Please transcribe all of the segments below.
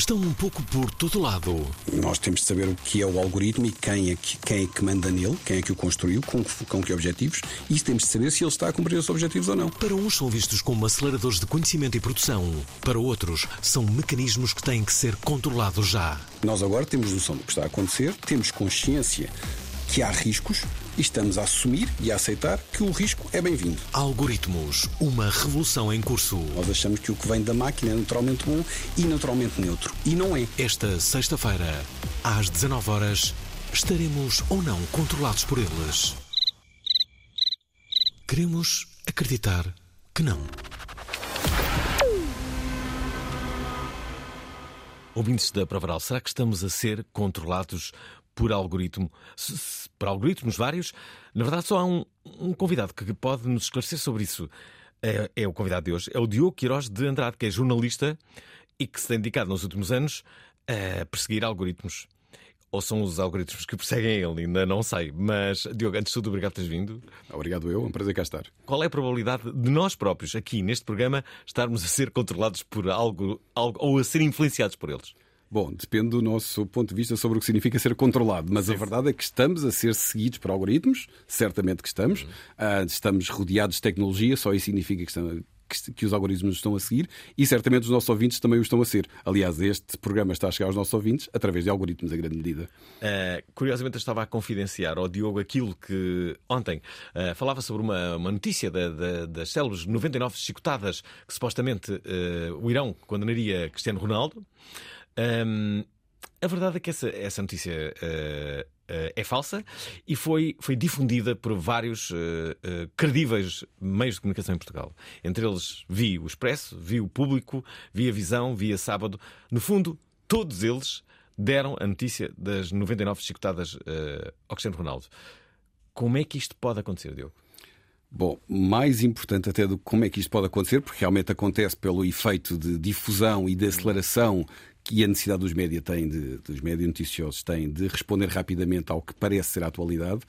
Estão um pouco por todo lado. Nós temos de saber o que é o algoritmo e quem é que, quem é que manda nele, quem é que o construiu, com, com que objetivos, e isso temos de saber se ele está a cumprir esses objetivos ou não. Para uns são vistos como aceleradores de conhecimento e produção. Para outros, são mecanismos que têm que ser controlados já. Nós agora temos noção do que está a acontecer, temos consciência que há riscos e estamos a assumir e a aceitar que o risco é bem-vindo. Algoritmos, uma revolução em curso. Nós achamos que o que vem da máquina é naturalmente bom e naturalmente neutro. E não é. Esta sexta-feira, às 19 horas, estaremos ou não controlados por eles. Queremos acreditar que não. Ouvintes da Provaral, será que estamos a ser controlados por algoritmo? Se- se- por algoritmos vários? Na verdade, só há um, um convidado que pode nos esclarecer sobre isso. É, é o convidado de hoje, é o Diogo Queiroz de Andrade, que é jornalista e que se tem dedicado nos últimos anos a perseguir algoritmos. Ou são os algoritmos que perseguem ele, ainda não sei. Mas, Diogo, antes de tudo, obrigado por teres vindo. Obrigado eu, é um prazer cá estar. Qual é a probabilidade de nós próprios, aqui neste programa, estarmos a ser controlados por algo, algo ou a ser influenciados por eles? Bom, depende do nosso ponto de vista sobre o que significa ser controlado, mas a verdade é que estamos a ser seguidos por algoritmos, certamente que estamos. Ah, estamos rodeados de tecnologia, só isso significa que, estamos- que- os algoritmos nos estão a seguir e certamente os nossos ouvintes também o estão a ser. Aliás, este programa está a chegar aos nossos ouvintes através de algoritmos, em grande medida. Uh, curiosamente, eu estava a confidenciar ao Diogo aquilo que ontem uh, falava sobre uma, uma notícia da- da- das célebres 99 chicotadas que supostamente uh, o Irão condenaria Cristiano Ronaldo. Um, a verdade é que essa, essa notícia uh, uh, é falsa e foi, foi difundida por vários uh, credíveis meios de comunicação em Portugal. Entre eles vi o Expresso, vi o Público, vi a Visão, vi a Sábado. No fundo, todos eles deram a notícia das 99 chicotadas ao Cristiano Ronaldo. Como é que isto pode acontecer, Diogo? Bom, mais importante até do que como é que isto pode acontecer, porque realmente acontece pelo efeito de difusão e de aceleração que a necessidade dos média tem, de, dos média noticiosos têm, de responder rapidamente ao que parece ser a atualidade.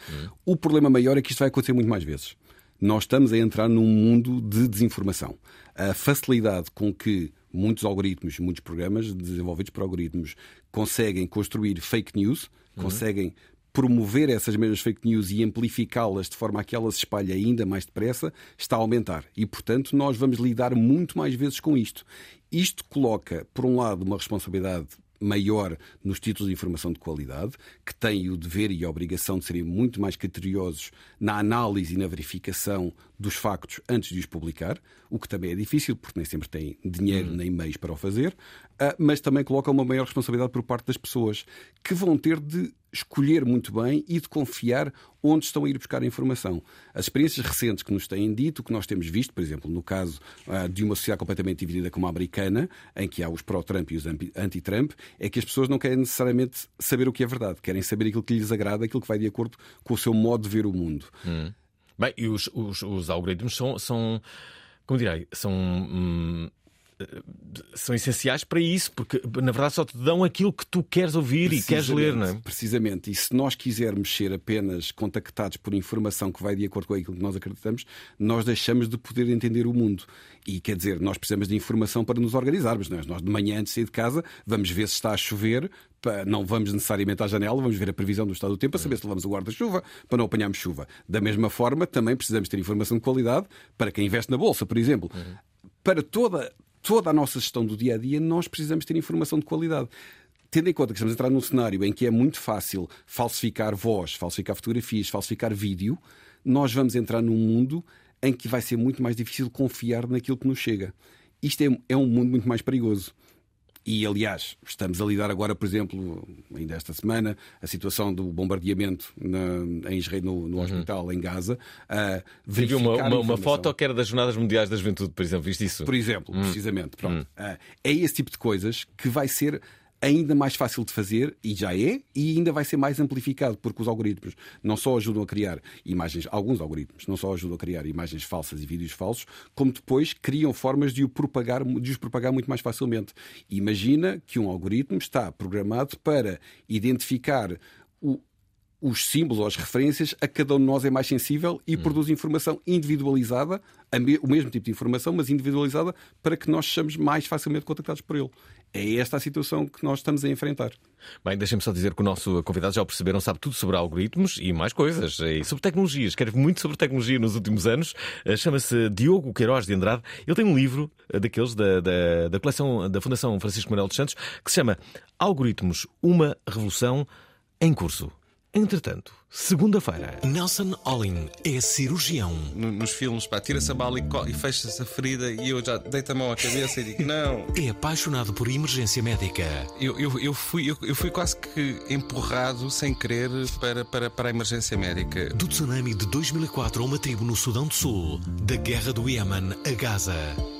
O problema maior é que isto vai acontecer muito mais vezes. Nós estamos a entrar num mundo de desinformação. A facilidade com que muitos algoritmos, muitos programas desenvolvidos por algoritmos conseguem construir fake news, conseguem promover essas mesmas fake news e amplificá-las de forma a que elas se espalhem ainda mais depressa, está a aumentar. E, portanto, nós vamos lidar muito mais vezes com isto. Isto coloca, por um lado, uma responsabilidade maior nos títulos de informação de qualidade, que têm o dever e a obrigação de serem muito mais criteriosos na análise e na verificação dos factos antes de os publicar, o que também é difícil, porque nem sempre têm dinheiro nem meios para o fazer, ah, mas também coloca uma maior responsabilidade por parte das pessoas, que vão ter de escolher muito bem e de confiar onde estão a ir buscar a informação. As experiências recentes que nos têm dito, que nós temos visto, por exemplo, no caso ah, de uma sociedade completamente dividida como a americana, em que há os pró-Trump e os anti- anti-Trump, é que as pessoas não querem necessariamente saber o que é verdade, querem saber aquilo que lhes agrada, aquilo que vai de acordo com o seu modo de ver o mundo. Bem, e os, os, os algoritmos são, são. Como direi? São. hum, são essenciais para isso, porque na verdade só te dão aquilo que tu queres ouvir e queres ler, não é? Precisamente. E se nós quisermos ser apenas contactados por informação que vai de acordo com aquilo que nós acreditamos, nós deixamos de poder entender o mundo. E quer dizer, nós precisamos de informação para nos organizarmos. Não é? Nós de manhã, antes de sair de casa, vamos ver se está a chover. Não vamos necessariamente à janela, vamos ver a previsão do estado do tempo para saber se levamos o guarda-chuva para não apanharmos chuva. Da mesma forma, também precisamos ter informação de qualidade para quem investe na bolsa, por exemplo. Para toda, toda a nossa gestão do dia a dia, nós precisamos ter informação de qualidade. tendo em conta que estamos a entrar num cenário em que é muito fácil falsificar voz, falsificar fotografias, falsificar vídeo, nós vamos entrar num mundo em que vai ser muito mais difícil confiar naquilo que nos chega. Isto é, é um mundo muito mais perigoso. E, aliás, estamos a lidar agora, por exemplo, ainda esta semana, a situação do bombardeamento na, em Israel, no, no hospital em Gaza. Uh, uma, uma, uma, foto que era das Jornadas Mundiais da Juventude, por exemplo, viste isso? Por exemplo, hum. precisamente. Pronto. Hum. Uh, é esse tipo de coisas que vai ser ainda mais fácil de fazer, e já é, e ainda vai ser mais amplificado, porque os algoritmos não só ajudam a criar imagens, alguns algoritmos não só ajudam a criar imagens falsas e vídeos falsos, como depois criam formas de, o propagar, de os propagar muito mais facilmente. Imagina que um algoritmo está programado para identificar o, os símbolos ou as referências a cada um de nós é mais sensível e hum. produz informação individualizada, o mesmo tipo de informação, mas individualizada, para que nós sejamos mais facilmente contactados por ele. É esta a situação que nós estamos a enfrentar. Bem, deixem-me só dizer que o nosso convidado já o perceberam, sabe tudo sobre algoritmos e mais coisas, e sobre tecnologia. Escreve muito sobre tecnologia nos últimos anos. Eh, chama-se Diogo Queiroz de Andrade. Ele tem um livro eh, daqueles da, da, da coleção da Fundação Francisco Manuel dos Santos que se chama Algoritmos, uma revolução em curso. Entretanto, segunda-feira. Nelson Olin é cirurgião. Nos filmes, pá, tira-se a bala e, e fecha-se a ferida e eu já deito a mão à cabeça e digo não. É apaixonado por emergência médica. Eu, eu, eu, fui, eu, eu, fui quase que empurrado sem querer para, para, para a emergência médica. Do tsunami de 2004 a uma tribo no Sudão do Sul, da guerra do Iémen a Gaza,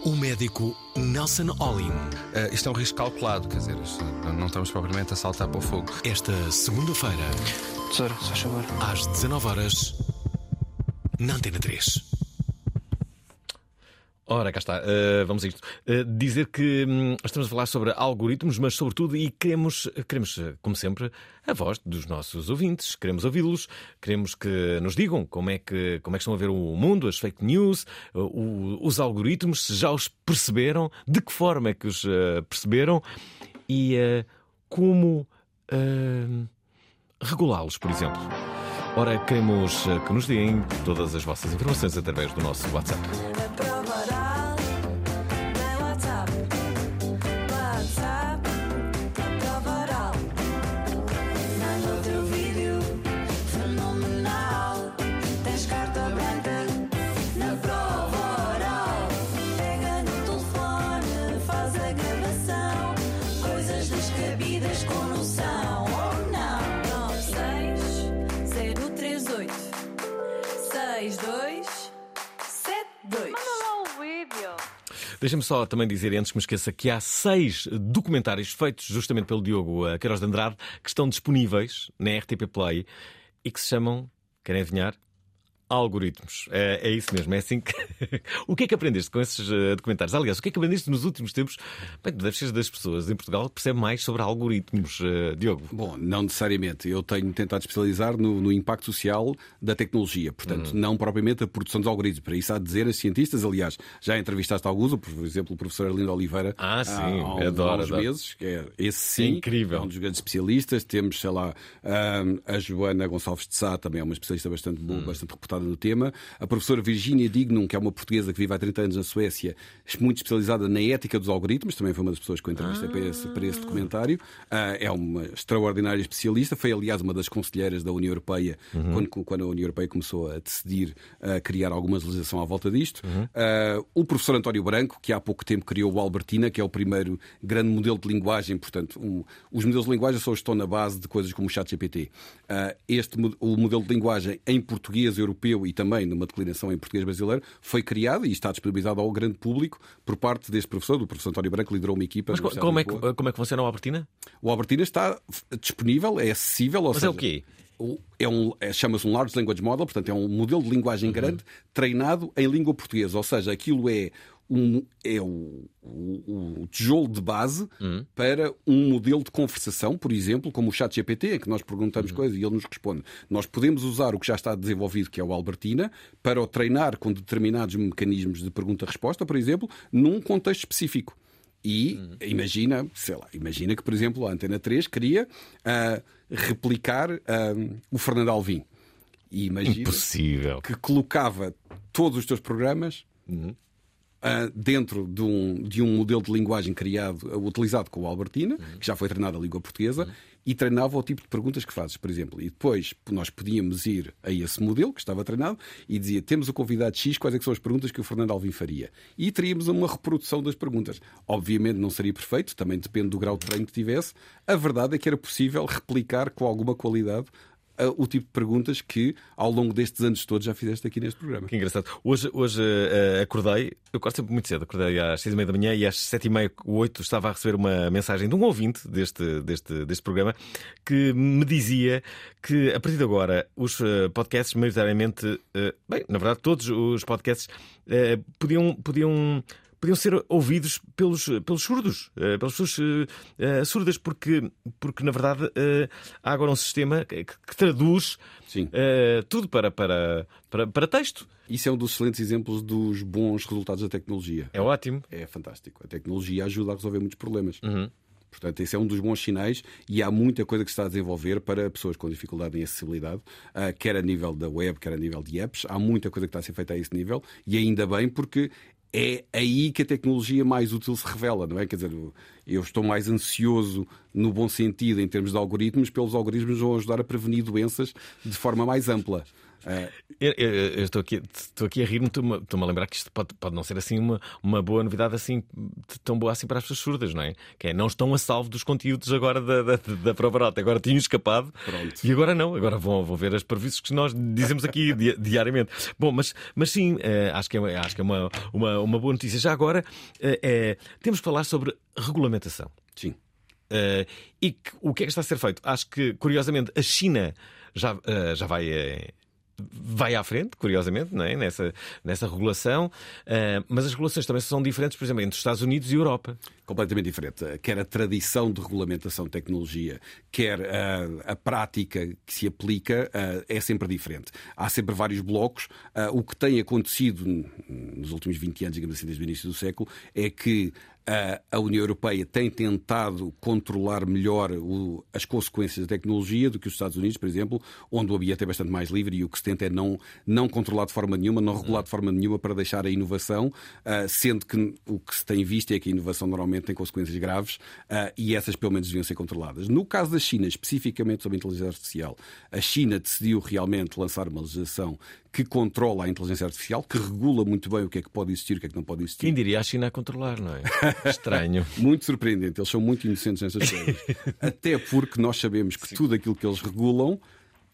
o médico Nelson Olin. Uh, isto é um risco calculado, quer dizer, não estamos propriamente a saltar para o fogo. Esta segunda-feira. Tesouro, só chamar. Às 19 horas na Antena 3. Ora, cá está. Uh, vamos a isto. Uh, dizer que hum, estamos a falar sobre algoritmos, mas sobretudo, e queremos, queremos, como sempre, a voz dos nossos ouvintes. Queremos ouvi-los, queremos que nos digam como é que, como é que estão a ver o mundo, as fake news, uh, o, os algoritmos, se já os perceberam, de que forma é que os perceberam e como regulá-los, por exemplo. Ora, queremos que nos deem todas as vossas informações através do nosso WhatsApp. Deixa-me só também dizer, antes que me esqueça, que há seis documentários feitos justamente pelo Diogo eh, Queiroz de Andrade que estão disponíveis na RTP Play e que se chamam, querem adivinhar? Algoritmos. É, é, isso mesmo, é assim que. o que é que aprendeste com esses uh, documentários? Aliás, o que é que aprendeste nos últimos tempos? Bem, tu deves ser das pessoas em Portugal que percebem mais sobre algoritmos, uh, Diogo. Bom, não necessariamente. Eu tenho tentado especializar no, no impacto social da tecnologia, portanto, hum. não propriamente a produção dos algoritmos. Para isso há de dizer, as cientistas, aliás, já entrevistaste alguns, por exemplo, o professor Arlindo Oliveira, ah, sim, há, há, adoro, há uns meses, é esse sim, Incrível. é um dos grandes especialistas. Temos, sei lá, a Joana Gonçalves de Sá, também é uma especialista bastante boa, hum. bastante reputada no tema a professora Virginia Dignum, que é uma portuguesa que vive há 30 anos na Suécia, muito especializada na ética dos algoritmos, também foi uma das pessoas que eu entrevistei ah. para, esse, para esse documentário. Uh, é uma extraordinária especialista, foi aliás uma das conselheiras da União Europeia uhum. quando, quando, a União Europeia começou a decidir uh, criar alguma legislação à volta disto. Uhum. Uh, o professor António Branco, que há pouco tempo criou o Albertina, que é o primeiro grande modelo de linguagem, portanto, um, os modelos de linguagem só estão na base de coisas como o ChatGPT. Uh, este o modelo de linguagem em português europeu e também numa declinação em português brasileiro, foi criado e está disponibilizado ao grande público por parte deste professor, do professor António Branco, que liderou uma equipa. Mas como é, que, como é que funciona o Albertina? O Albertina está disponível, é acessível. Mas seja, é o quê? é um, é, chama-se um Large Language Model, portanto é um modelo de linguagem uhum. grande treinado em língua portuguesa, ou seja, aquilo é um, é o, o, o, tijolo de base uhum. para um modelo de conversação, por exemplo, como o chat GPT, em que nós perguntamos uhum. coisas e ele nos responde. Nós podemos usar o que já está desenvolvido, que é o Albertina, para o treinar com determinados mecanismos de pergunta-resposta, por exemplo, num contexto específico. E uhum. imagina, sei lá, imagina que, por exemplo, a Antena 3 queria uh, replicar uh, o Fernando Alvim. E imagina Impossível. que colocava todos os teus programas uhum dentro de um, de um modelo de linguagem criado, ah, utilizado com o Albertina, que já foi treinado a língua portuguesa, e treinava o tipo de perguntas que fazes, por exemplo. E depois nós podíamos ir a esse modelo que estava treinado e dizia: temos o convidado X, quais é que são as perguntas que o Fernando Alvim faria? E teríamos uma reprodução das perguntas. Obviamente não seria perfeito, também depende do grau de treino que tivesse. A verdade é que era possível replicar com alguma qualidade uh, o tipo de perguntas que ao longo destes anos todos já fizeste aqui neste programa. Que engraçado. Hoje, hoje uh, acordei, eu acordo sempre muito cedo, acordei às seis e meia da manhã e às sete e meia, oito, estava a receber uma mensagem de um ouvinte deste, deste, deste programa que me dizia que a partir de agora os uh, podcasts, maioritariamente, uh, bem, na verdade, todos os podcasts podiam. podiam podiam ser ouvidos pelos, pelos surdos, eh, pelas pessoas uh, surdas, porque, porque na verdade há agora um sistema que, que traduz tudo para, para, para, para texto. Isso é um dos excelentes exemplos dos bons resultados da tecnologia. É ótimo. É fantástico. A tecnologia ajuda a resolver muitos problemas. Uhum. Portanto, esse é um dos bons sinais e há muita coisa que se está a desenvolver para pessoas com dificuldade em acessibilidade, quer a nível da web, quer a nível de apps. Há muita coisa que está a ser feita a esse nível e ainda bem porque é aí que a tecnologia mais útil se revela, não é? Quer dizer, eu estou mais ansioso no bom sentido em termos de algoritmos, pelos algoritmos vão ajudar a prevenir doenças de forma mais ampla. É. Eu, eu, eu, estou, aqui, estou aqui a rir-me, estou-me, estou-me a lembrar que isto pode, pode não ser assim uma, uma boa novidade assim, tão boa assim para as pessoas surdas, não é? Que é, não estão a salvo dos conteúdos agora da, da, da Provarota. Agora tinham escapado Pronto. e agora não, agora vão, vão ver as previsões que nós dizemos aqui di, diariamente. Bom, mas, mas sim, é, acho que é, acho que é uma, uma, uma boa notícia. Já agora é, temos que falar sobre regulamentação. Sim. Uh, e que, o que é que está a ser feito? Acho que, curiosamente, a China já, uh, já vai. Uh, vai à frente, curiosamente, é? nessa, nessa regulação, uh, mas as regulações também são diferentes, por exemplo, entre os Estados Unidos e Europa. Completamente diferente. Quer a tradição de regulamentação de tecnologia, quer a, a prática que se aplica, uh, é sempre diferente. Há sempre vários blocos. Uh, o que tem acontecido nos últimos 20 anos, digamos assim, desde o início do século, é que a União Europeia tem tentado controlar melhor o, as consequências da tecnologia do que os Estados Unidos, por exemplo, onde o ambiente é bastante mais livre e o que se tenta é não, não controlar de forma nenhuma, não regular de forma nenhuma para deixar a inovação, uh, sendo que o que se tem visto é que a inovação normalmente tem consequências graves uh, e essas pelo menos deviam ser controladas. No caso da China, especificamente sobre a inteligência artificial, a China decidiu realmente lançar uma legislação que controla a inteligência artificial, que regula muito bem o que é que pode existir e o que é que não pode existir. Quem diria a China a controlar, não é? Estranho. muito surpreendente. Eles são muito inocentes nessas coisas. Até porque nós sabemos que Sim. tudo aquilo que eles regulam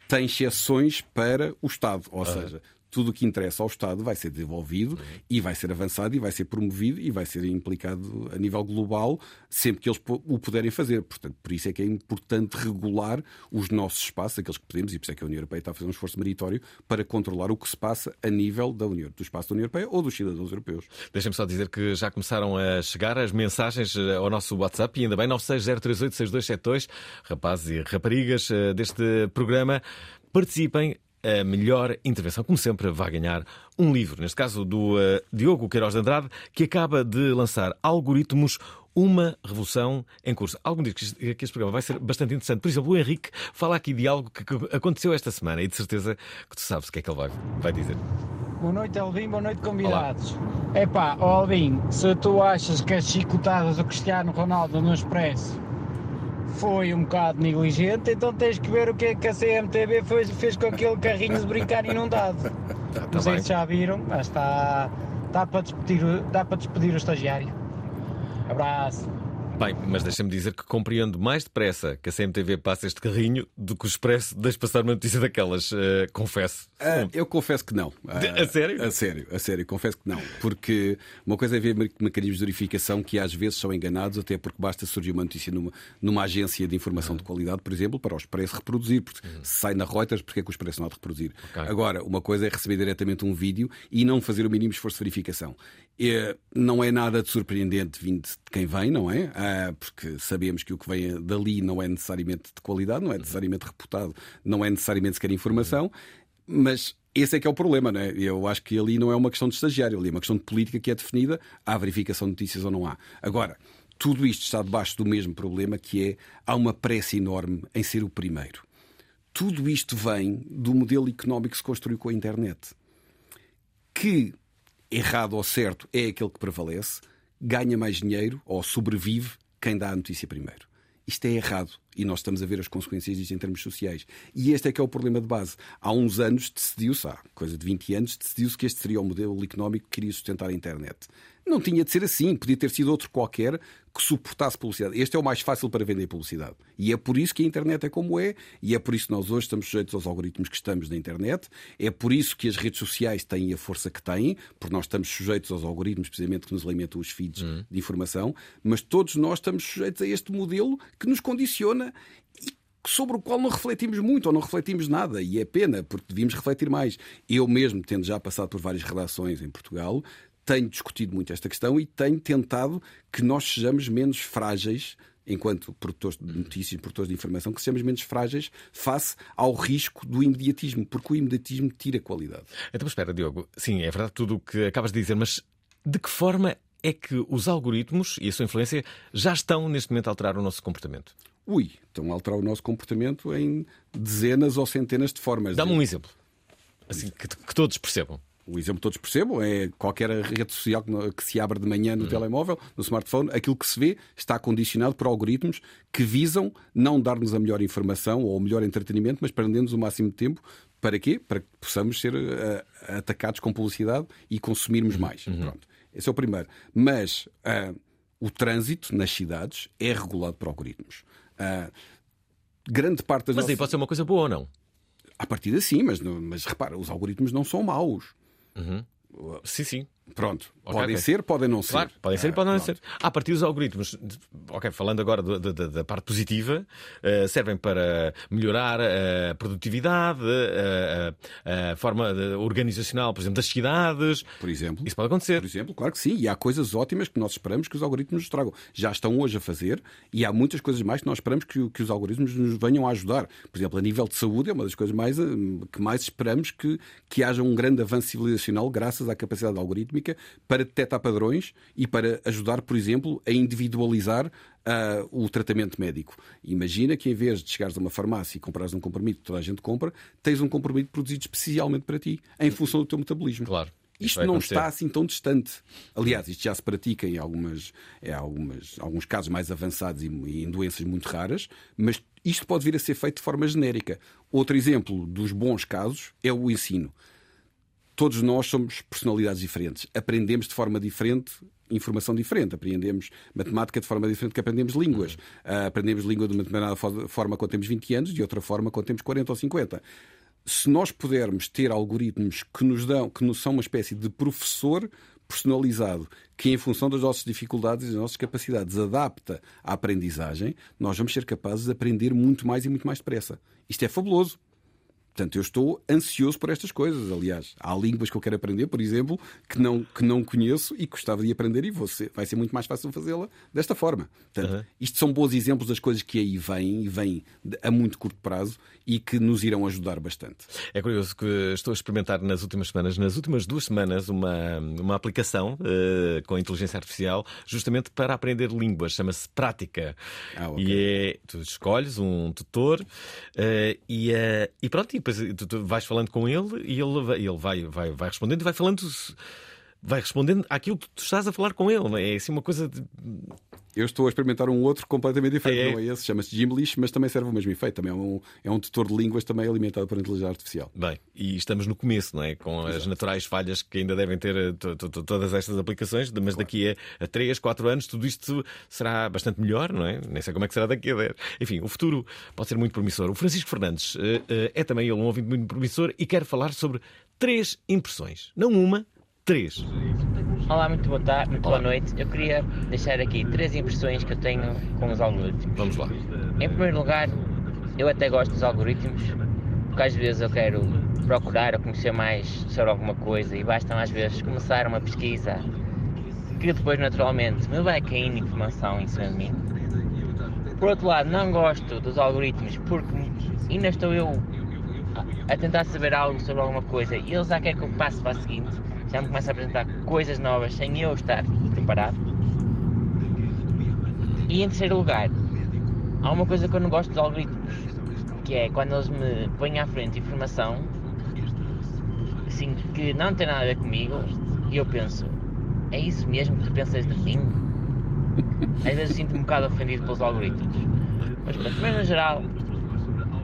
tem exceções para o Estado. Ou seja, tudo o que interessa ao Estado vai ser desenvolvido uhum. e vai ser avançado e vai ser promovido e vai ser implicado a nível global sempre que eles o puderem fazer. Portanto, por isso é que é importante regular os nossos espaços, aqueles que podemos, e por isso é que a União Europeia está a fazer um esforço meritório para controlar o que se passa a nível da União, do espaço da União Europeia ou dos cidadãos europeus. Deixem-me só dizer que já começaram a chegar as mensagens eh, ao nosso WhatsApp e ainda bem 960386272, rapazes e raparigas eh, deste programa. Participem, a melhor intervenção, como sempre, vai ganhar um livro. Neste caso, do uh, Diogo Queiroz de Andrade, que acaba de lançar Algoritmos. Uma revolução em curso. Algum diz que este programa vai ser bastante interessante. Por exemplo, o Henrique fala aqui de algo que aconteceu esta semana e de certeza que tu sabes o que é que ele vai, vai dizer. Boa noite, Alvin. Boa noite, convidados. É pá, Alvin, se tu achas que as chicotadas do Cristiano Ronaldo no Expresso foi um bocado negligente, então tens que ver o que é que a CMTV fez, fez com aquele carrinho de brincar inundado. Tá Não sei bem. se já viram, mas está, está para despedir, dá para despedir o estagiário. Abraço. Bem, mas deixa-me dizer que compreendo mais depressa que a CMTV passa este carrinho do que o Expresso deixe passar uma notícia daquelas. Uh, confesso. Uh, eu confesso que não. Uh, a sério? A sério, a sério, confesso que não. Porque uma coisa é ver mecanismos de verificação que às vezes são enganados, até porque basta surgir uma notícia numa, numa agência de informação de qualidade, por exemplo, para o Expresso reproduzir. Porque uhum. se sai na Reuters, porque é que o Expresso não há de reproduzir? Okay. Agora, uma coisa é receber diretamente um vídeo e não fazer o mínimo esforço de verificação. É, não é nada de surpreendente vindo de quem vem, não é? Ah, porque sabemos que o que vem dali não é necessariamente de qualidade, não é necessariamente reputado, não é necessariamente sequer informação, mas esse é que é o problema, não é? Eu acho que ali não é uma questão de estagiário, ali é uma questão de política que é definida, há verificação de notícias ou não há. Agora, tudo isto está debaixo do mesmo problema que é há uma pressa enorme em ser o primeiro. Tudo isto vem do modelo económico que se construiu com a internet. Que errado ou certo é aquele que prevalece, ganha mais dinheiro ou sobrevive quem dá a notícia primeiro. Isto é errado e nós estamos a ver as consequências disto em termos sociais. E este é que é o problema de base. Há uns anos decidiu-se, há coisa de 20 anos, decidiu-se que este seria o modelo económico que queria sustentar a internet. Não tinha de ser assim, podia ter sido outro qualquer que suportasse publicidade. Este é o mais fácil para vender publicidade. E é por isso que a internet é como é, e é por isso que nós hoje estamos sujeitos aos algoritmos que estamos na internet, é por isso que as redes sociais têm a força que têm, porque nós estamos sujeitos aos algoritmos precisamente que nos alimentam os feeds Hum. de informação, mas todos nós estamos sujeitos a este modelo que nos condiciona e sobre o qual não refletimos muito ou não refletimos nada. E é pena, porque devíamos refletir mais. Eu mesmo, tendo já passado por várias redações em Portugal, tenho discutido muito esta questão e tenho tentado que nós sejamos menos frágeis. Enquanto produtores de notícias, produtores de informação, que sejamos menos frágeis face ao risco do imediatismo, porque o imediatismo tira qualidade. Então, espera, Diogo. Sim, é verdade tudo o que acabas de dizer, mas de que forma é que os algoritmos e a sua influência já estão neste momento a alterar o nosso comportamento? Ui, estão a alterar o nosso comportamento em dezenas ou centenas de formas. Dá-me um exemplo. Assim, que, que todos percebam. O exemplo que todos percebam é qualquer rede social que se abre de manhã no telemóvel, no smartphone, aquilo que se vê está condicionado por algoritmos que visam não dar-nos a melhor informação ou o melhor entretenimento, mas prender-nos o máximo de tempo. Para quê? Para que possamos ser eh, atacados com publicidade e consumirmos mais. Pronto. Esse é o primeiro. Mas ah, o trânsito nas cidades é regulado por algoritmos. Ah, grande parte das Mas aí nossas... pode ser uma coisa boa ou não? À partida sim, mas, mas repara, os algoritmos não são maus. Sim, sim. Pronto, Ok, podem ok. ser, podem não ser. Claro, podem ser e Ah, podem não ser. A partir dos algoritmos, ok, falando agora do- da, da- da parte positiva, eh, servem para melhorar a produtividade, eh, a, a forma de- organizacional, por exemplo, das cidades. Por exemplo. Isso pode acontecer. Por exemplo, claro que sim. E há coisas ótimas que nós esperamos que os algoritmos nos tragam. Já estão hoje a fazer e há muitas coisas mais que nós esperamos que, que os algoritmos nos venham a ajudar. Por exemplo, a nível de saúde é uma das coisas mais, eh, que mais esperamos que, que haja um grande avanço civilizacional graças à capacidade algorítmica para detectar padrões e para ajudar, por exemplo, a individualizar ah, o tratamento médico. Imagina que em vez de chegares a uma farmácia e comprares um comprimido que toda a gente compra, tens um comprimido produzido especialmente para ti, em função do teu metabolismo. Claro. Isto não acontecer. está assim tão distante. Aliás, isto já se pratica em algumas, em algumas, alguns casos mais avançados e em doenças muito raras, mas isto pode vir a ser feito de forma genérica. Outro exemplo dos bons casos é o ensino. Todos nós somos personalidades diferentes. Aprendemos de forma diferente informação diferente. Aprendemos matemática de forma diferente que aprendemos línguas. Ah, aprendemos língua de uma determinada fo- forma quando temos 20 anos, de outra forma quando temos 40 ou 50 se nós pudermos ter algoritmos que nos dão, que nos são uma espécie de professor personalizado, que em função das nossas dificuldades e das nossas capacidades adapta a aprendizagem, nós vamos ser capazes de aprender muito mais e muito mais depressa. Isto é fabuloso. Portanto, eu estou ansioso por estas coisas. Aliás, há línguas que eu quero aprender, por exemplo, que não, que não conheço e que gostava de aprender e ser- vai ser muito mais fácil fazê-la desta forma. Portanto, isto são bons exemplos das coisas que aí vêm e vêm a muito curto prazo e que nos irão ajudar bastante. É curioso que estou a experimentar nas últimas semanas, nas últimas duas semanas, uma, uma aplicação eh, com inteligência artificial justamente para aprender línguas. Chama-se Prática. Ah, ok. E é, tu escolhes um tutor eh, e, eh, e pronto, e depois tu, tu vais falando com ele e ele, ele vai, vai, vai respondendo e vai falando. Vai respondendo àquilo que tu estás a falar com ele. É É assim uma coisa de. Eu estou a experimentar um outro completamente diferente, É, é. não é esse, chama-se Gimlish, mas também serve o mesmo efeito. Também é um, é um tutor de línguas também alimentado por inteligência artificial. Bem, e estamos no começo, não é? Com as naturais falhas que ainda devem ter eh, to- to- to- todas estas aplicações, mas daqui a, a 3, 4 anos tudo isto será bastante melhor, não é? Nem sei como é que será daqui a 10. Enfim, o futuro pode ser muito promissor. O Francisco Fernandes eh, eh, é também ele um ouvinte muito promissor e quer falar sobre três impressões. Não uma, três. Olá, muito boa tarde, muito boa noite. Eu queria deixar aqui três impressões que eu tenho com os algoritmos. Vamos lá. Em primeiro lugar, eu até gosto dos algoritmos, porque às vezes eu quero procurar ou conhecer mais sobre alguma coisa e bastam às vezes começar uma pesquisa que depois naturalmente me vai caindo informação em cima de mim. Por outro lado, não gosto dos algoritmos porque ainda estou eu a- a tentar saber algo sobre alguma coisa e eles já querem que eu passe para a seguinte, já me começam a apresentar coisas novas sem eu estar preparado. E em terceiro lugar, há uma coisa que eu não gosto dos algoritmos, que é quando eles me põem à frente informação assim, que não tem nada a ver comigo E eu penso, é isso mesmo que tu pensas de mim? Às vezes sinto-me um bocado ofendido pelos algoritmos. Mas pronto, mas no geral,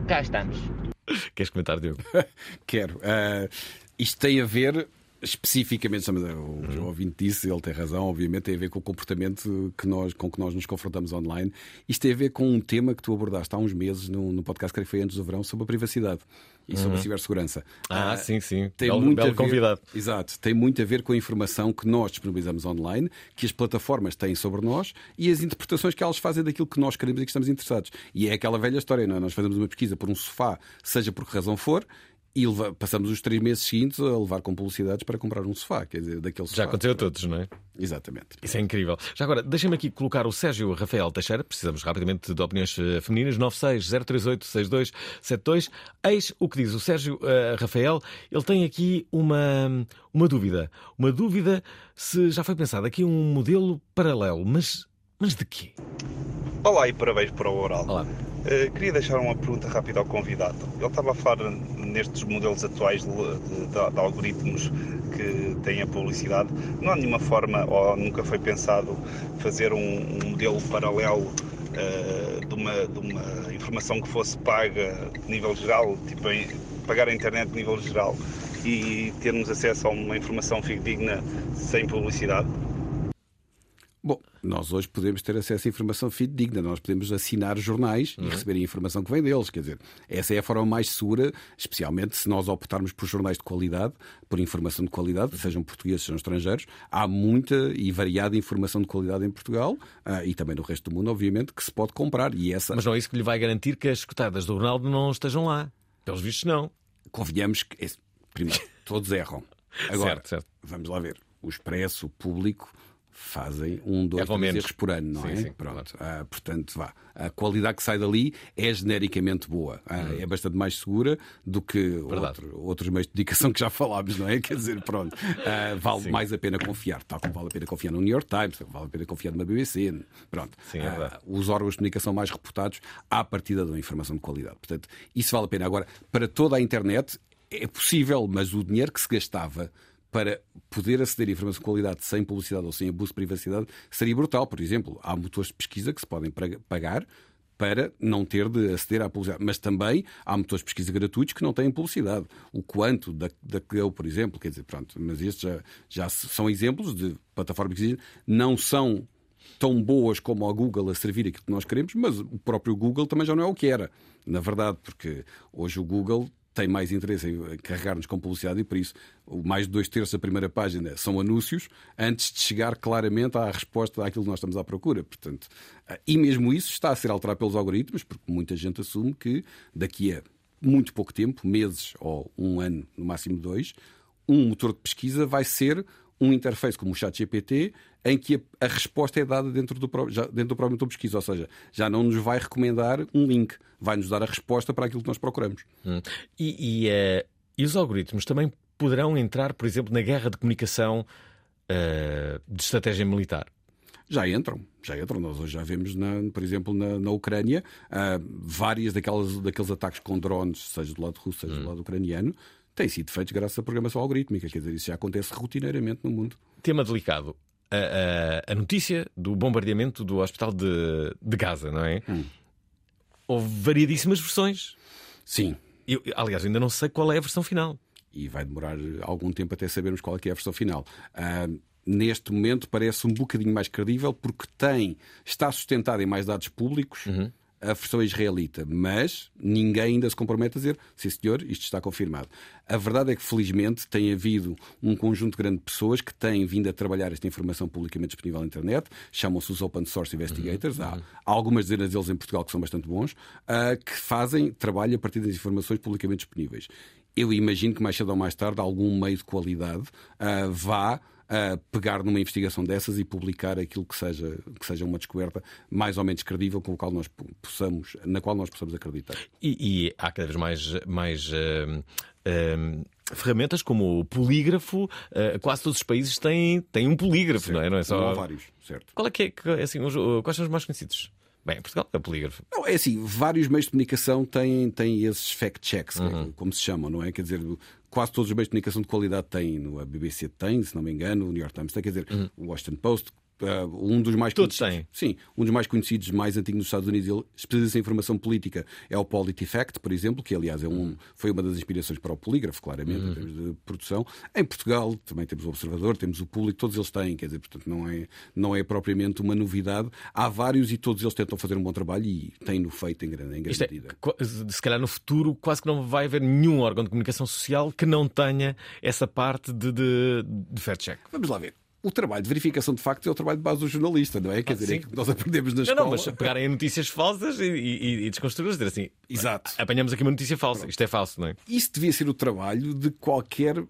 cá estamos. Queres comentar, Diogo? Quero. Uh, isto tem a ver especificamente, o, o ouvinte disse, ele tem razão, obviamente tem a ver com o comportamento que nós, com que nós nos confrontamos online. Isto tem a ver com um tema que tu abordaste há uns meses no, no podcast que foi antes do verão sobre a privacidade e sobre a cibersegurança. Ah, ah, sim, sim. Tem belo, muito belo a ver, convidado. Exato. Tem muito a ver com a informação que nós disponibilizamos online, que as plataformas têm sobre nós e as interpretações que elas fazem daquilo que nós queremos e que estamos interessados. E é aquela velha história, não é? Nós fazemos uma pesquisa por um sofá, seja por que razão for, e leva, passamos os três meses seguintes a levar com publicidades para comprar um sofá, quer dizer, daquele sofá. Já aconteceu a todos, não é? Exatamente. Isso é incrível. Já agora, deixem-me aqui colocar o Sérgio Rafael Teixeira, precisamos rapidamente de opiniões eh, femininas, 960386272. Eis o que diz o Sérgio uh, Rafael. Ele tem aqui uma, uma dúvida. Uma dúvida se já foi pensado aqui um modelo paralelo, mas, mas de quê? Olá e parabéns para o oral. Olá. Uh, queria deixar uma pergunta rápida ao convidado. Ele estava a falar nestes modelos atuais de, de, de, algoritmos que têm a publicidade. Não há nenhuma forma, ou nunca foi pensado, fazer um, um modelo paralelo uh, de, uma, de uma informação que fosse paga de nível geral, tipo pagar a internet de nível geral e termos acesso a uma informação fidedigna sem publicidade? Nós hoje podemos ter acesso a informação fidedigna, nós podemos assinar jornais uhum. e receber a informação que vem deles. Quer dizer, essa é a forma mais segura, especialmente se nós optarmos por jornais de qualidade, por informação de qualidade, sejam portugueses, sejam estrangeiros. Há muita e variada informação de qualidade em Portugal uh, e também no resto do mundo, obviamente, que se pode comprar. E essa... Mas não é isso que lhe vai garantir que as escutadas do Ronaldo não estejam lá. Pelos vistos, não. Convenhamos que, primeiro, todos erram. Agora, certo, certo. vamos lá ver. O expresso, o público fazem um, dois, é três erros por ano, não sim, é? Sim, Pronto. Ah, portanto, vá. A qualidade que sai dali é genericamente boa. Ah, hum. É bastante mais segura do que outro, outros meios de dedicação que já falámos, não é? Quer dizer, pronto. Ah, vale sim. mais a pena confiar. Tal como vale a pena confiar no New York Times, vale a pena confiar numa BBC. Pronto. Sim, é ah, os órgãos de comunicação mais reputados à partida dão informação de qualidade. Portanto, isso vale a pena. Agora, para toda a internet é possível, mas o dinheiro que se gastava para poder aceder a informação de qualidade sem publicidade ou sem abuso de privacidade seria brutal. Por exemplo, há motores de pesquisa que se podem pagar para não ter de aceder à publicidade. Mas também há motores de pesquisa gratuitos que não têm publicidade. O quanto da, da eu, por exemplo, quer dizer, pronto, mas estes já, já são exemplos de plataformas que não são tão boas como a Google a servir aquilo que nós queremos, mas o próprio Google também já não é o que era, na verdade, porque hoje o Google tem mais interesse em carregar-nos com publicidade e por isso mais de dois terços da primeira página são anúncios antes de chegar claramente à resposta àquilo que nós estamos à procura. Portanto, eh, e mesmo isso está a ser alterado pelos algoritmos, porque muita gente assume que daqui a muito pouco tempo, meses ou um ano, no máximo dois, um motor de pesquisa vai ser um interface como o ChatGPT em que a, a, resposta é dada dentro do, já, dentro do próprio motor de pesquisa, ou seja, já não nos vai recomendar um link, vai nos dar a resposta para aquilo que nós procuramos. Hum. E, e, uh, e, os algoritmos também poderão entrar, por exemplo, na guerra de comunicação uh, de estratégia militar? Já entram, já entram. Nós hoje já vemos, na, por exemplo, na, na Ucrânia, uh, várias daquelas, daqueles ataques com drones, seja do lado russo, seja hum. do lado ucraniano, têm sido feitos graças à programação algorítmica. Quer dizer, isso já acontece rotineiramente no mundo. Tema delicado. A, a, a notícia do bombardeamento do hospital de, de Gaza, não é? Hum. Houve variadíssimas versões. Sim. Eu, aliás, ainda não sei qual é a versão final. E vai demorar algum tempo até sabermos qual é, é a versão final. Uh, neste momento parece um bocadinho mais credível porque tem, está sustentado em mais dados públicos. Uhum a versão israelita, mas ninguém ainda se compromete a dizer, sim senhor, isto está confirmado. A verdade é que, felizmente, tem havido um conjunto grande de pessoas que têm vindo a trabalhar esta informação publicamente disponível na internet, chamam-se os Open Source Investigators, uhum. há, algumas dezenas deles em Portugal que são bastante bons, uh, que fazem trabalho a partir das informações publicamente disponíveis. Eu imagino que mais cedo ou mais tarde algum meio de qualidade uh, vá a pegar numa investigação dessas e publicar aquilo que seja, que seja uma descoberta mais ou menos credível com o qual nós possamos, na qual nós possamos acreditar. E, e há cada vez mais, mais uh, uh, ferramentas como o polígrafo. Uh, quase todos os países têm, têm um polígrafo, certo. não é? Não é só... Não há vários, certo. Qual é que é, assim, os, quais são os mais conhecidos? Bem, em Portugal é polígrafo. Não, é assim, vários meios de comunicação têm, têm esses fact-checks, uhum. como se chamam, não é? Quer dizer, quase todos os meios de comunicação de qualidade têm, a BBC tem, se não me engano, o New York Times tem, quer dizer, uhum. o Washington Post, um dos mais Todos têm. Sim, um dos mais conhecidos, mais antigos nos Estados Unidos, ele especializa em informação política, é o PolitiFact, por exemplo, que aliás é um, foi uma das inspirações para o polígrafo, claramente, uhum. em termos de produção. Em Portugal também temos o Observador, temos o Público, todos eles têm, quer dizer, portanto, não é, não é propriamente uma novidade. Há vários e todos eles tentam fazer um bom trabalho e têm-no feito em grande, em grande Isto é medida. É, se calhar no futuro quase que não vai haver nenhum órgão de comunicação social que não tenha essa parte de, de, de fact-check. Vamos lá ver o trabalho de verificação de factos é o trabalho de base do jornalista, não é? Quer ah, dizer, é que nós aprendemos na não, escola. Não, mas pegarem notícias falsas e, e, e desconstruí-las, dizer assim: Exato. apanhamos aqui uma notícia falsa, Pronto. isto é falso, não é? Isso devia ser o trabalho de qualquer uh,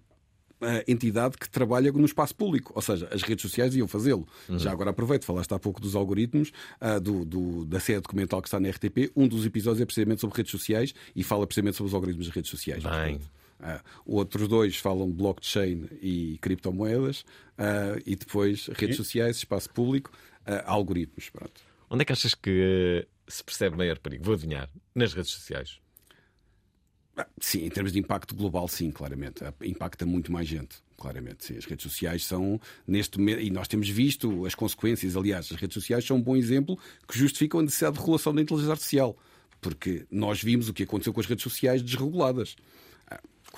entidade que trabalha no espaço público. Ou seja, as redes sociais iam fazê-lo. Uhum. Já agora aproveito, falaste há pouco dos algoritmos, uh, do, do, da série documental que está na RTP. Um dos episódios é precisamente sobre redes sociais e fala precisamente sobre os algoritmos das redes sociais. Bem. Portanto, Uh, outros dois falam de blockchain e criptomoedas, uh, e depois redes sociais, espaço público, uh, algoritmos. Pronto. Onde é que achas que se percebe maior perigo? Vou adivinhar. Nas redes sociais. Sim, em termos de impacto global, sim, claramente. Impacta muito mais gente, claramente. Sim. As redes sociais são, neste momento, e nós temos visto as consequências, aliás, as redes sociais são um bom exemplo que justificam a necessidade de regulação da inteligência artificial. Porque nós vimos o que aconteceu com as redes sociais desreguladas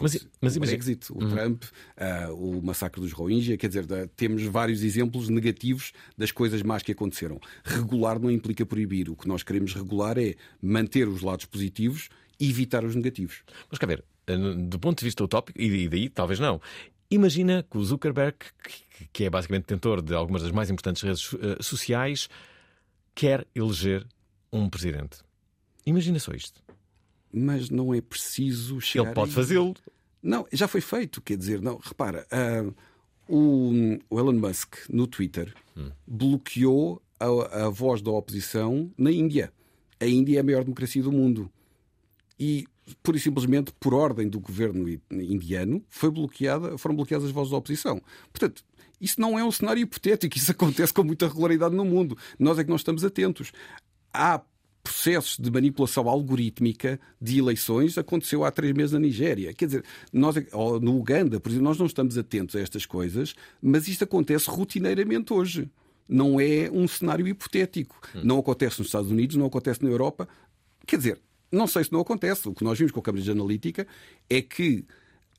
mas, mas o Brexit, o uhum. Trump, uh, o massacre dos Rohingya, quer dizer, temos vários exemplos negativos das coisas más que aconteceram. Regular não implica proibir. O que nós queremos regular é manter os lados positivos e evitar os negativos. Mas quer ver, eh, do ponto de vista utópico, e daí talvez não, imagina que o Zuckerberg, que é basicamente detentor de algumas das mais importantes redes uh, sociais, quer eleger um presidente. Imagina só isto mas não é preciso chegar. Ele pode fazê-lo. Não, já foi feito. Quer dizer, não, repara, uh, o, o, Elon Musk no Twitter hum. bloqueou a, a voz da oposição na Índia. A Índia é a maior democracia do mundo. E, pura e simplesmente, por ordem do governo indiano, foi bloqueada, foram bloqueadas as vozes da oposição. Portanto, isso não é um cenário hipotético, isso acontece com muita regularidade no mundo. Nós é que não estamos atentos. Há processos de manipulação algorítmica de eleições aconteceu há três meses na Nigéria. Quer dizer, nós, no Uganda, por exemplo, nós não estamos atentos a estas coisas, mas isto acontece rotineiramente hoje. Não é um cenário hipotético. Hum. Não acontece nos Estados Unidos, não acontece na Europa. Quer dizer, não sei se não acontece. O que nós vimos com a Câmara de Analítica é que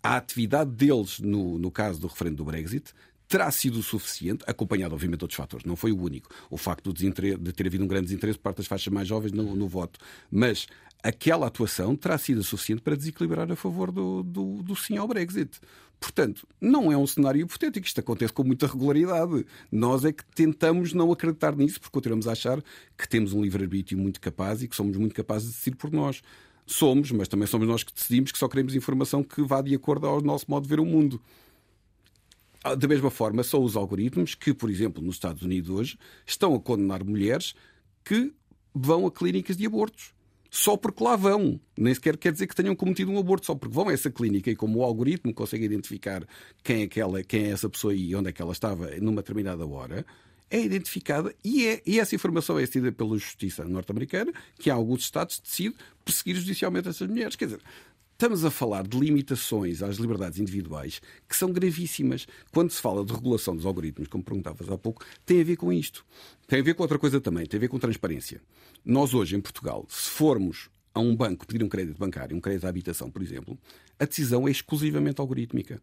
a atividade deles, no, no caso do referendo do Brexit, terá sido suficiente, acompanhado, obviamente, de outros fatores. Não foi o único. O facto de ter havido um grande desinteresse por parte das faixas mais jovens no, no, voto. Mas aquela atuação terá sido suficiente para desequilibrar a favor do, do, do sim ao Brexit. Portanto, não é um cenário hipotético. Isto acontece com muita regularidade. Nós é que tentamos não acreditar nisso, porque continuamos a achar que temos um livre-arbítrio muito capaz e que somos muito capazes de decidir por nós. Somos, mas também somos nós que decidimos que só queremos informação que vá de acordo ao nosso modo de ver o mundo. Ah, da mesma forma, são os algoritmos que, por exemplo, nos Estados Unidos hoje, estão a condenar mulheres que vão a clínicas de abortos. Só porque lá vão. Nem sequer quer dizer que tenham cometido um aborto, só porque vão a essa clínica e como o algoritmo consegue identificar quem é, aquela, quem é essa pessoa e onde é que ela estava numa determinada hora, é identificada e, é, e essa informação é decidida pela justiça norte-americana, que há alguns estados decidem perseguir judicialmente essas mulheres. Quer dizer, Estamos a falar de limitações às liberdades individuais que são gravíssimas. Quando se fala de regulação dos algoritmos, como perguntavas há pouco, tem a ver com isto. Tem a ver com outra coisa também, tem a ver com transparência. Nós hoje, em Portugal, se formos a um banco pedir um crédito bancário, um crédito à habitação, por exemplo, a decisão é exclusivamente algorítmica.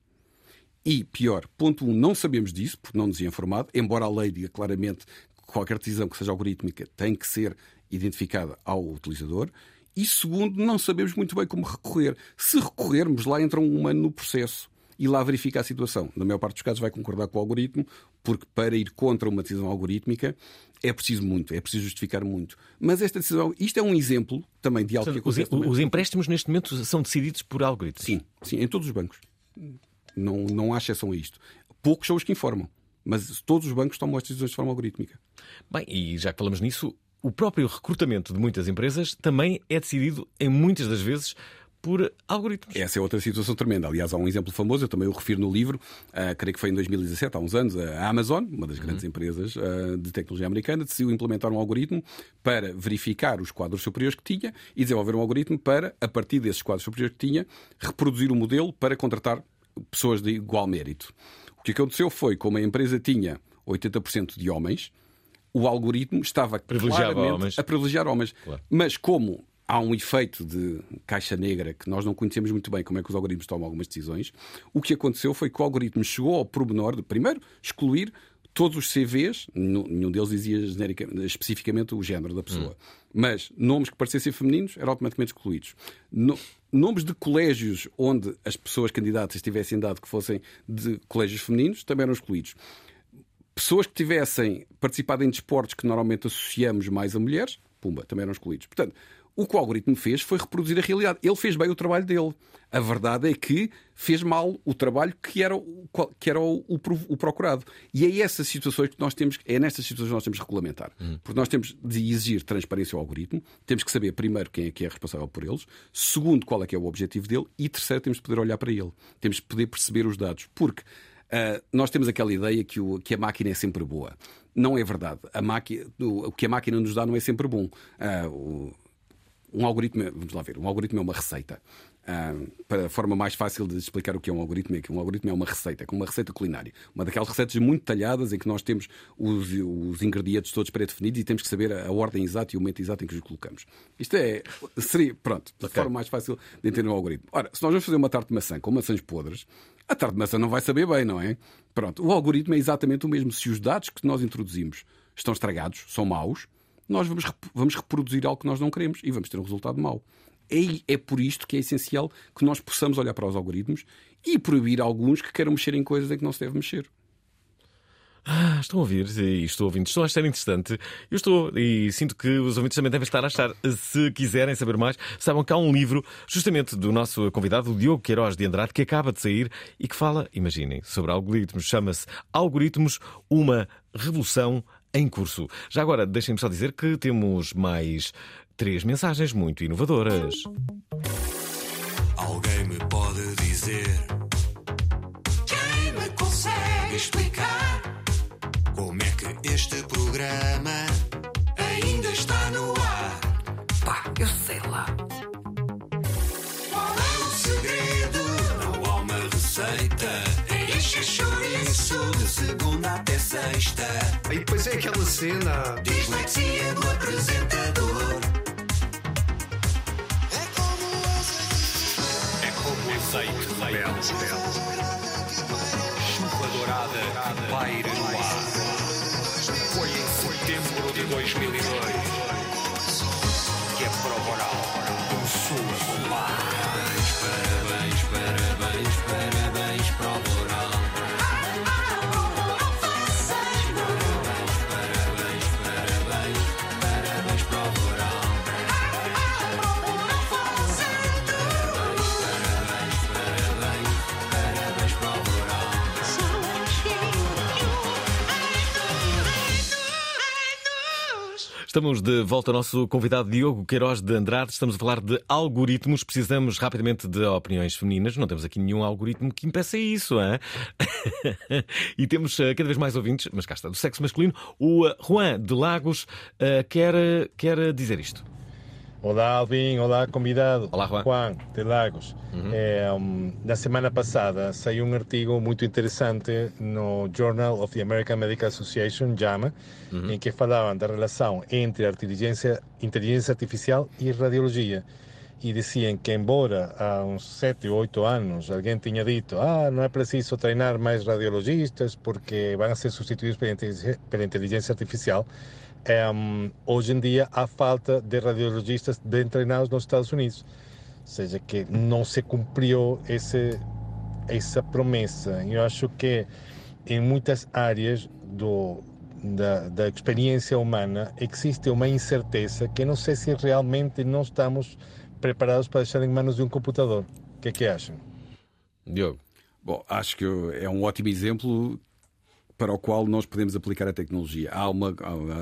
E, pior, ponto um, não sabemos disso, porque não nos é informado, embora a lei diga claramente que qualquer decisão que seja algorítmica tem que ser identificada ao utilizador. E segundo, não sabemos muito bem como recorrer. Se recorrermos, lá entra um humano no processo e lá verifica a situação. Na maior parte dos casos vai concordar com o algoritmo, porque para ir contra uma decisão algorítmica é preciso muito, é preciso justificar muito. Mas esta decisão, isto é um exemplo também de algo que acontece. Os, os empréstimos neste momento são decididos por algoritmos? Sim, sim, em todos os bancos. Não, não há exceção a isto. Poucos são os que informam. Mas todos os bancos tomam as decisões de forma algorítmica. Bem, e já que falamos nisso, o próprio recrutamento de muitas empresas também é decidido, em muitas das vezes, por algoritmos. Essa é outra situação tremenda. Aliás, há um exemplo famoso, eu também o refiro no livro, uh, creio que foi em 2017, há uns anos, a Amazon, uma das grandes uhum. empresas uh, de tecnologia americana, decidiu implementar um algoritmo para verificar os quadros superiores que tinha e desenvolver um algoritmo para, a partir desses quadros superiores que tinha, reproduzir o modelo para contratar pessoas de igual mérito. O que aconteceu foi, como a empresa tinha 80% de homens, o algoritmo estava claramente a privilegiar homens. Claro. Mas como há um efeito de caixa negra que nós não conhecemos muito bem como é que os algoritmos tomam algumas decisões, o que aconteceu foi que o algoritmo chegou ao pormenor de, primeiro, excluir todos os CVs, nenhum deles dizia especificamente o género da pessoa, hum. mas nomes que parecessem femininos eram automaticamente excluídos. No, nomes de colégios onde as pessoas candidatas tivessem dado que fossem de colégios femininos também eram excluídos. Pessoas que tivessem participado em desportos que normalmente associamos mais a mulheres, pumba, também eram excluídos. Portanto, o que o algoritmo fez foi reproduzir a realidade. Ele fez bem o trabalho dele. A verdade é que fez mal o trabalho que era, o, que era o, o, o procurado. E é essas situações que nós temos, é nestas situações que nós temos que regulamentar. Hum. Porque nós temos de exigir transparência ao algoritmo, temos que saber primeiro quem é que é responsável por eles, segundo qual é que é o objetivo dele e terceiro temos de poder olhar para ele. Temos de poder perceber os dados. Porque uh, nós temos aquela ideia que, o, que a máquina é sempre boa. Não é verdade. A máquina, o, o que a máquina nos dá não é sempre bom. Uh, o, um algoritmo, vamos lá ver, um algoritmo é uma receita. Uh, para a forma mais fácil de explicar o que é um algoritmo é que um algoritmo é uma receita, como uma receita culinária. Uma daquelas receitas muito detalhadas em que nós temos os, os ingredientes todos pré-definidos e temos que saber a, a, ordem exata e o momento exato em que os colocamos. Isto é, seria, pronto, a okay. forma mais fácil de entender um algoritmo. Ora, se nós vamos fazer uma tarte de maçã com maçãs podres, a tarte de maçã não vai saber bem, não é? Pronto, o algoritmo é exatamente o mesmo. Se os dados que nós introduzimos estão estragados, são maus, nós vamos, vamos reproduzir algo que nós não queremos e vamos ter um resultado mau. É, é por isto que é essencial que nós possamos olhar para os algoritmos e proibir alguns que queiram mexer em coisas em que não se deve mexer. Ah, estão a ouvir e estou ouvindo. Estou a achar interessante. Eu estou e sinto que os ouvintes também devem estar a achar. Se quiserem saber mais, saibam que há um livro justamente do nosso convidado, o Diogo Queiroz de Andrade, que acaba de sair e que fala, imaginem, sobre algoritmos. Chama-se Algoritmos, uma revolução em curso. Já agora, deixem-me só dizer que temos mais três mensagens muito inovadoras. Alguém me pode dizer? Quem me consegue explicar? É que este programa ainda está no ar? Pá, eu sei lá. Qual é o segredo? Não há uma receita chouriço de segunda até sexta. E depois é aquela cena. Dislexia do apresentador. É como É como azeite de mel. Chuva dourada paira 2002 Estamos de volta ao nosso convidado Diogo Queiroz de Andrade. Estamos a falar de algoritmos. Precisamos rapidamente de opiniões femininas. Não temos aqui nenhum algoritmo que impeça isso, hein? e temos uh, cada vez mais ouvintes, mas cá está, do sexo masculino. O uh, Juan de Lagos uh, quer, quer dizer isto. Olá, Alvin. Olá, convidado. Olá, Juan. Juan, de Lagos. Uhum. É, um, na semana passada saiu um artigo muito interessante no Journal of the American Medical Association, JAMA, uhum. em que falavam da relação entre inteligência, inteligência artificial e radiologia. E diziam que, embora há uns 7 ou 8 anos alguém tinha dito ah, não é preciso treinar mais radiologistas porque vão ser substituídos pela inteligência artificial, um, hoje em dia há falta de radiologistas bem treinados nos Estados Unidos, ou seja, que não se cumpriu esse, essa promessa. Eu acho que em muitas áreas do, da, da experiência humana existe uma incerteza que não sei se realmente não estamos preparados para deixar em manos de um computador. O que é que acham? Diogo. Bom, acho que é um ótimo exemplo para o qual nós podemos aplicar a tecnologia. Há uma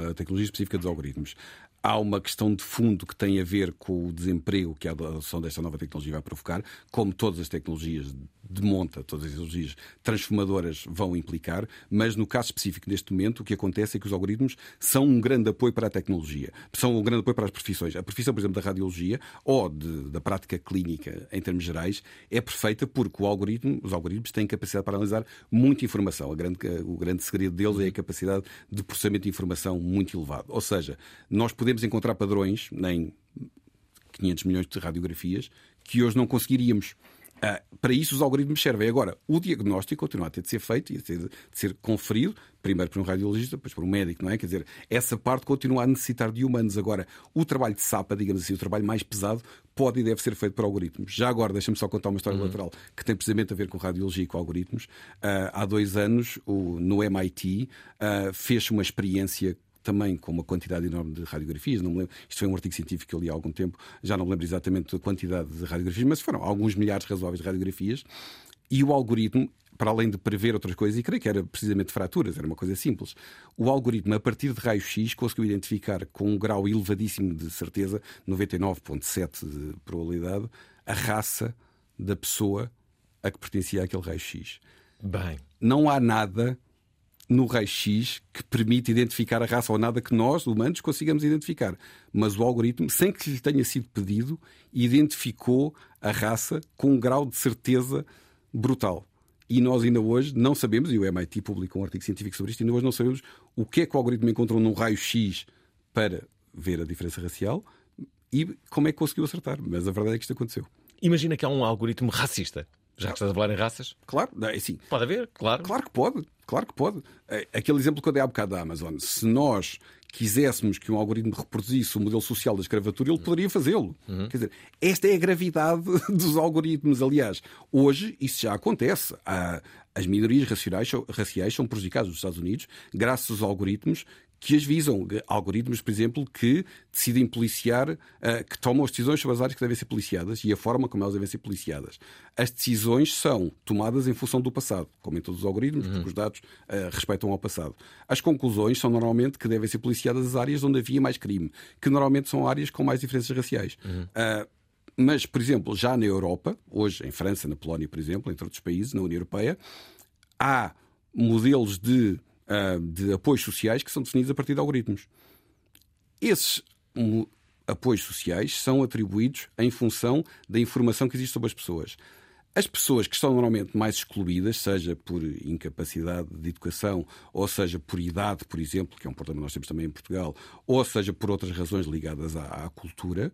a tecnologia específica dos algoritmos. há uma questão de fundo que tem a ver com o desemprego que a adoção desta nova tecnologia vai provocar, como todas as tecnologias de monta, todas as tecnologias transformadoras vão implicar, mas no caso específico deste momento, o que acontece é que os algoritmos são um grande apoio para a tecnologia, são um grande apoio para as profissões. A profissão, por exemplo, da radiologia ou de, da prática clínica, em termos gerais, é perfeita porque o algoritmo, os algoritmos têm capacidade para analisar muita informação. Grande, o grande segredo deles é a capacidade de processamento de informação muito elevado. Ou seja, nós podemos encontrar padrões em 500 milhões de radiografias que hoje não conseguiríamos. Uh, para isso os algoritmos servem. Agora, o diagnóstico continua a ter de ser feito e a ter de ser conferido, primeiro por um radiologista, depois por um médico, não é? Quer dizer, essa parte continua a necessitar de humanos. Agora, o trabalho de SAPA, digamos assim, o trabalho mais pesado, pode e deve ser feito por algoritmos. Já agora, deixa-me só contar uma história uhum. lateral que tem precisamente a ver com radiologia e com algoritmos. Uh, há dois anos, o, no MIT, uh, fez uma experiência também com uma quantidade enorme de radiografias. Não me lembro, isto foi um artigo científico que eu li há algum tempo, já não me lembro exatamente da quantidade de radiografias, mas foram alguns milhares razoáveis de radiografias. E o algoritmo, para além de prever outras coisas, e creio que era precisamente fraturas, era uma coisa simples, o algoritmo, a partir de raio-x, conseguiu identificar com um grau elevadíssimo de certeza, 99,7% de probabilidade, a raça da pessoa a que pertencia aquele raio-x. Bem. Não há nada no raio-x que permite identificar a raça ou nada que nós, humanos, consigamos identificar. Mas o algoritmo, sem que lhe tenha sido pedido, identificou a raça com um grau de certeza brutal. E nós ainda hoje não sabemos, e o MIT publicou um artigo científico sobre isto, ainda hoje não sabemos o que é que o algoritmo encontrou num raio-x para ver a diferença racial e como é que conseguiu acertar. Mas a verdade é que isto aconteceu. Imagina que há um algoritmo racista. Já que estás a falar em raças? Claro, é assim. Pode haver, claro. Claro que pode, claro que pode. É, aquele exemplo que eu dei há bocado da Amazon, se nós quiséssemos que um algoritmo reproduzisse o modelo social da escravatura, ele poderia fazê-lo. Uhum. Quer dizer, esta é a gravidade dos algoritmos. Aliás, hoje isso já acontece. As minorias raciais, raciais são prejudicadas nos Estados Unidos graças aos algoritmos que as visam. Algoritmos, por exemplo, que decidem policiar, uh, que tomam as decisões sobre as áreas que devem ser policiadas e a forma como elas devem ser policiadas. As decisões são tomadas em função do passado, como em todos os algoritmos, uhum. porque os dados uh, respeitam ao passado. As conclusões são normalmente que devem ser policiadas as áreas onde havia mais crime, que normalmente são áreas com mais diferenças raciais. Uhum. Uh, mas, por exemplo, já na Europa, hoje em França, na Polónia, por exemplo, entre outros países, na União Europeia, há modelos de uh, de apoios sociais que são definidos a partir de algoritmos. Esses um, apoios sociais são atribuídos em função da informação que existe sobre as pessoas. As pessoas que estão normalmente mais excluídas, seja por incapacidade de educação, ou seja por idade, por exemplo, que é um problema que nós temos também em Portugal, ou seja por outras razões ligadas à, à cultura,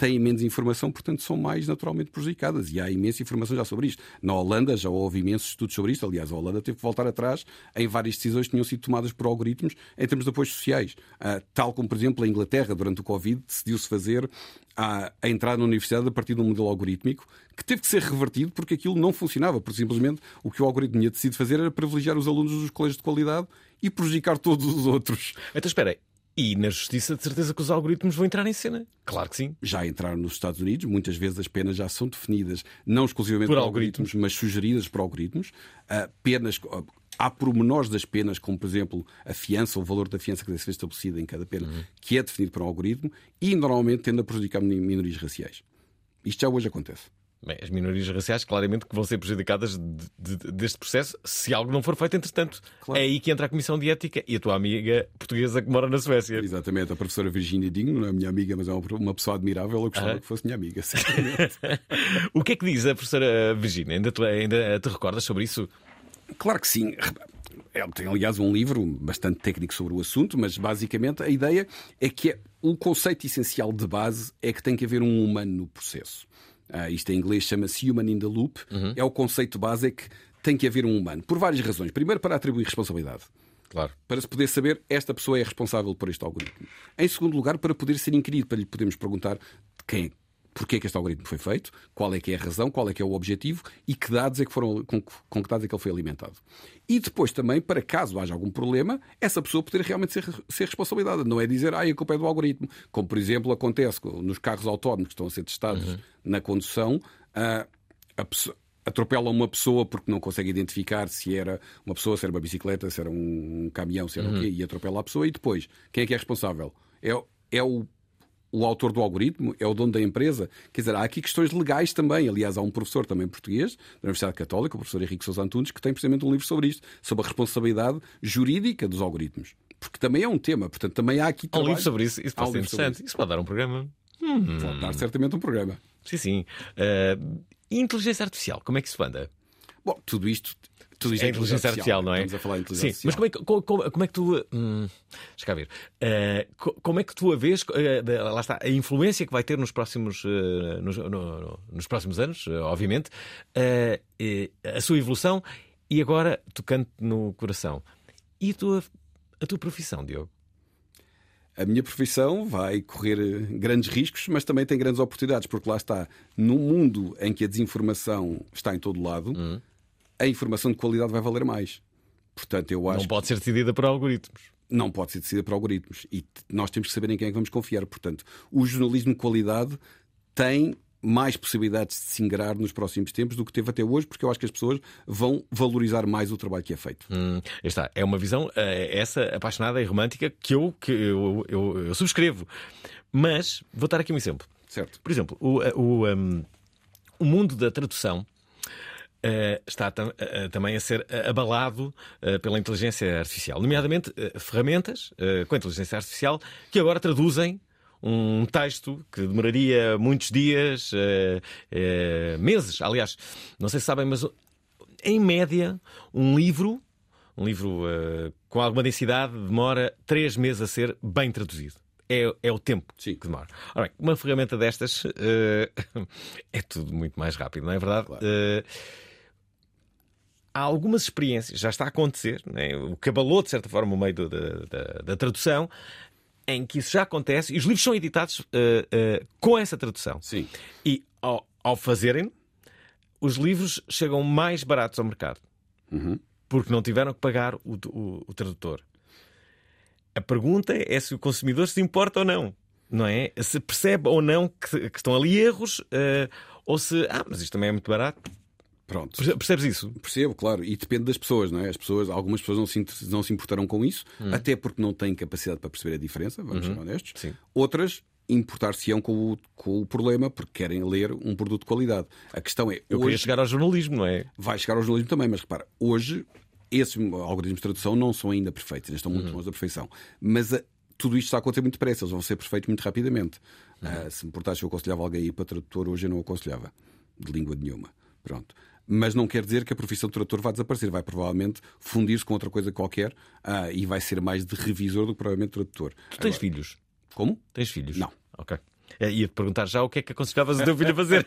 têm menos informação, portanto são mais naturalmente prejudicadas. E há imensa informação já sobre isto. Na Holanda já houve imensos estudos sobre isto. Aliás, a Holanda teve que voltar atrás em várias decisões que tinham sido tomadas por algoritmos em termos de apoios sociais. Uh, tal como, por exemplo, a Inglaterra, durante o Covid, decidiu-se fazer a, a entrar na universidade a partir de um modelo algorítmico que teve que ser revertido porque aquilo não funcionava, porque simplesmente o que o algoritmo tinha decidido fazer era privilegiar os alunos dos colégios de qualidade e prejudicar todos os outros. Então espera, e na justiça, de certeza que os algoritmos vão entrar em cena. Claro que sim. Já entraram nos Estados Unidos, muitas vezes as penas já são definidas, não exclusivamente por, por algoritmos, mas sugeridas por algoritmos. Uh, penas. Uh, há pormenores das penas, como por exemplo a fiança, o valor da fiança que deve ser estabelecida em cada pena, uhum. que é definido por um algoritmo, e normalmente tende a prejudicar minorias raciais. Isto já hoje acontece. Bem, as minorias raciais, claramente, que vão ser prejudicadas de, de, deste processo se algo não for feito, entretanto. Claro. É aí que entra a Comissão de Ética e a tua amiga portuguesa que mora na Suécia. Exatamente, a professora Virginia Dinho, não é minha amiga, mas é uma pessoa admirável. Eu gostava ah. que fosse minha amiga, O que é que diz a professora Virginia? Ainda te, ainda te recordas sobre isso? Claro que sim. Ela tem, aliás, um livro bastante técnico sobre o assunto, mas basicamente a ideia é que é, o conceito essencial de base é que tem que haver um humano no processo. Uh, isto em inglês chama-se Human in the Loop. Uhum. É o conceito base é que tem que haver um humano. Por várias razões. Primeiro, para atribuir responsabilidade. Claro. Para se poder saber esta pessoa é responsável por este algoritmo. Em segundo lugar, para poder ser inquirido, para lhe podermos perguntar quem, porque é que este algoritmo foi feito, qual é que é a razão, qual é que é o objetivo e que dados é que foram, com, com que dados é que ele foi alimentado. E depois também, para caso haja algum problema, essa pessoa poder realmente ser, ser responsabilizada. Não é dizer, ah, a culpa é do algoritmo. Como, por exemplo, acontece nos carros autónomos que estão a ser testados uhum. na condução, a, a pessoa, atropelam uma pessoa porque não consegue identificar se era uma pessoa, se era uma bicicleta, se era um caminhão, se era uhum. o quê, e atropela a pessoa, e depois, quem é que é responsável? É é o o autor do algoritmo, é o dono da empresa. Quer dizer, há aqui questões legais também. Aliás, há um professor também português da Universidade Católica, o professor Henrique Sousa Antunes, que tem precisamente um livro sobre isto, sobre a responsabilidade jurídica dos algoritmos. Porque também é um tema, portanto, também há aqui. Há um livro sobre isso, isso pode ser interessante. Isso pode dar um programa. Hum. Pode dar certamente um programa. Sim, sim. Uh, inteligência artificial, como é que isso anda? Bom, tudo isto. Tudo isto é inteligência artificial, não é? Estamos a falar de inteligência Sim, mas como é que, como, como- é que tu. Hum, deixa cá ver. Uh, co- como é que tu a vês? uh, lá está, a influência que vai ter nos próximos, uh, nos, no- no- nos próximos anos, obviamente, a sua evolução e agora tocando no coração. E a tua, a tua profissão, Diogo? A minha profissão vai correr grandes riscos, mas também tem grandes oportunidades, porque lá está, num mundo em que a desinformação está em todo lado, Hum. A informação de qualidade vai valer mais. Portanto, eu acho Não pode ser decidida por algoritmos. não pode ser decidida por algoritmos. E nós temos que saber em quem é que vamos confiar. Portanto, o jornalismo de qualidade tem mais possibilidades de se ingrar nos próximos tempos do que teve até hoje, porque eu acho que as pessoas vão valorizar mais o trabalho que é feito. Hum, está, é uma visão, eh, essa apaixonada e romântica que eu, que eu, eu, eu subscrevo. Mas vou dar aqui um exemplo. Certo. Por exemplo, o, o, um, o mundo da tradução eh, está tam- eh, também a ser abalado eh, pela inteligência artificial, nomeadamente ferramentas com inteligência artificial que agora traduzem um texto que demoraria muitos dias, meses, aliás, não sei se sabem, mas em média, um livro, um livro com alguma densidade, demora três meses a ser bem traduzido. É, é o tempo que demora. Ora bem, uma ferramenta destas eh, é tudo muito mais rápido, não é verdade? Eh, há algumas experiências, já está a acontecer, né? o que abalou de certa forma o meio do- da, da- da tradução, em que isso já acontece e os livros são editados eh, eh, com essa tradução. Sim. E ao, ao fazerem, os livros chegam mais baratos ao mercado porque não tiveram que pagar o, o- o tradutor. A pergunta é se o consumidor se importa ou não. Não é? Se percebe ou não que, que estão ali erros, eh, ou se, ah, mas isto também é muito barato. Pronto. Perce- Percebes isso? Percebo, claro. E depende das pessoas, não é? As pessoas, algumas pessoas não se, não se importarão com isso, Hum. até porque não têm capacidade para perceber a diferença, vamos Uhum. ser honestos. Sim. Outras importar-se-ão com o, com o problema porque querem ler um produto de qualidade. A questão é. Eu queria chegar ao jornalismo, não é? Vai chegar ao jornalismo também, mas repara, hoje esses algoritmos de tradução não são ainda perfeitos, ainda estão muito Uhum. longe da perfeição. Mas a- tudo isto está a acontecer muito depressa, eles vão ser perfeitos muito rapidamente. Uhum. Ah, se me importasse, eu aconselhava alguém a ir para tradutor, hoje eu não aconselhava, de língua nenhuma. Pronto. Mas não quer dizer que a profissão de tradutor vai desaparecer, vai provavelmente fundir-se com outra coisa qualquer ah, e vai ser mais de revisor do que provavelmente tradutor. Tu tens filhos? Como? Tens filhos? Não. Ok. É, Ia-te perguntar já o que é que aconselhavas o teu filho a fazer.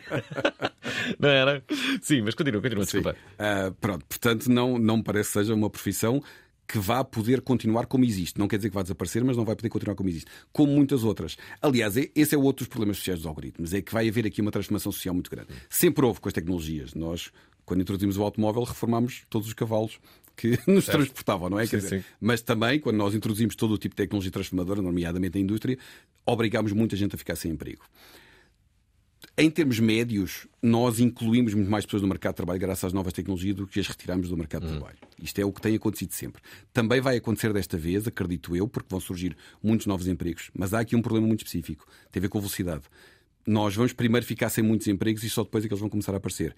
não era? Sim, mas continua, continua, desculpa. Ah, pronto, portanto, não, não me parece que seja uma profissão que vá poder continuar como existe. Não quer dizer que vá desaparecer, mas não vai poder continuar como existe. Como muitas outras. Aliás, esse é outro dos problemas sociais dos algoritmos. É que vai haver aqui uma transformação social muito grande. Sempre houve com as tecnologias. Nós, quando introduzimos o automóvel, reformámos todos os cavalos que nos Certo. transportavam, não é? Sim, dizer. Mas também, quando nós introduzimos todo o tipo de tecnologia transformadora, nomeadamente a indústria, obrigámos muita gente a ficar sem emprego. Em termos médios, nós incluímos muito mais pessoas no mercado de trabalho graças às novas tecnologias do que as retiramos do mercado de trabalho. Isto é o que tem acontecido sempre. Também vai acontecer desta vez, acredito eu, porque vão surgir muitos novos empregos. Mas há aqui um problema muito específico. Tem a ver com a velocidade. Nós vamos primeiro ficar sem muitos empregos e só depois é que eles vão começar a aparecer.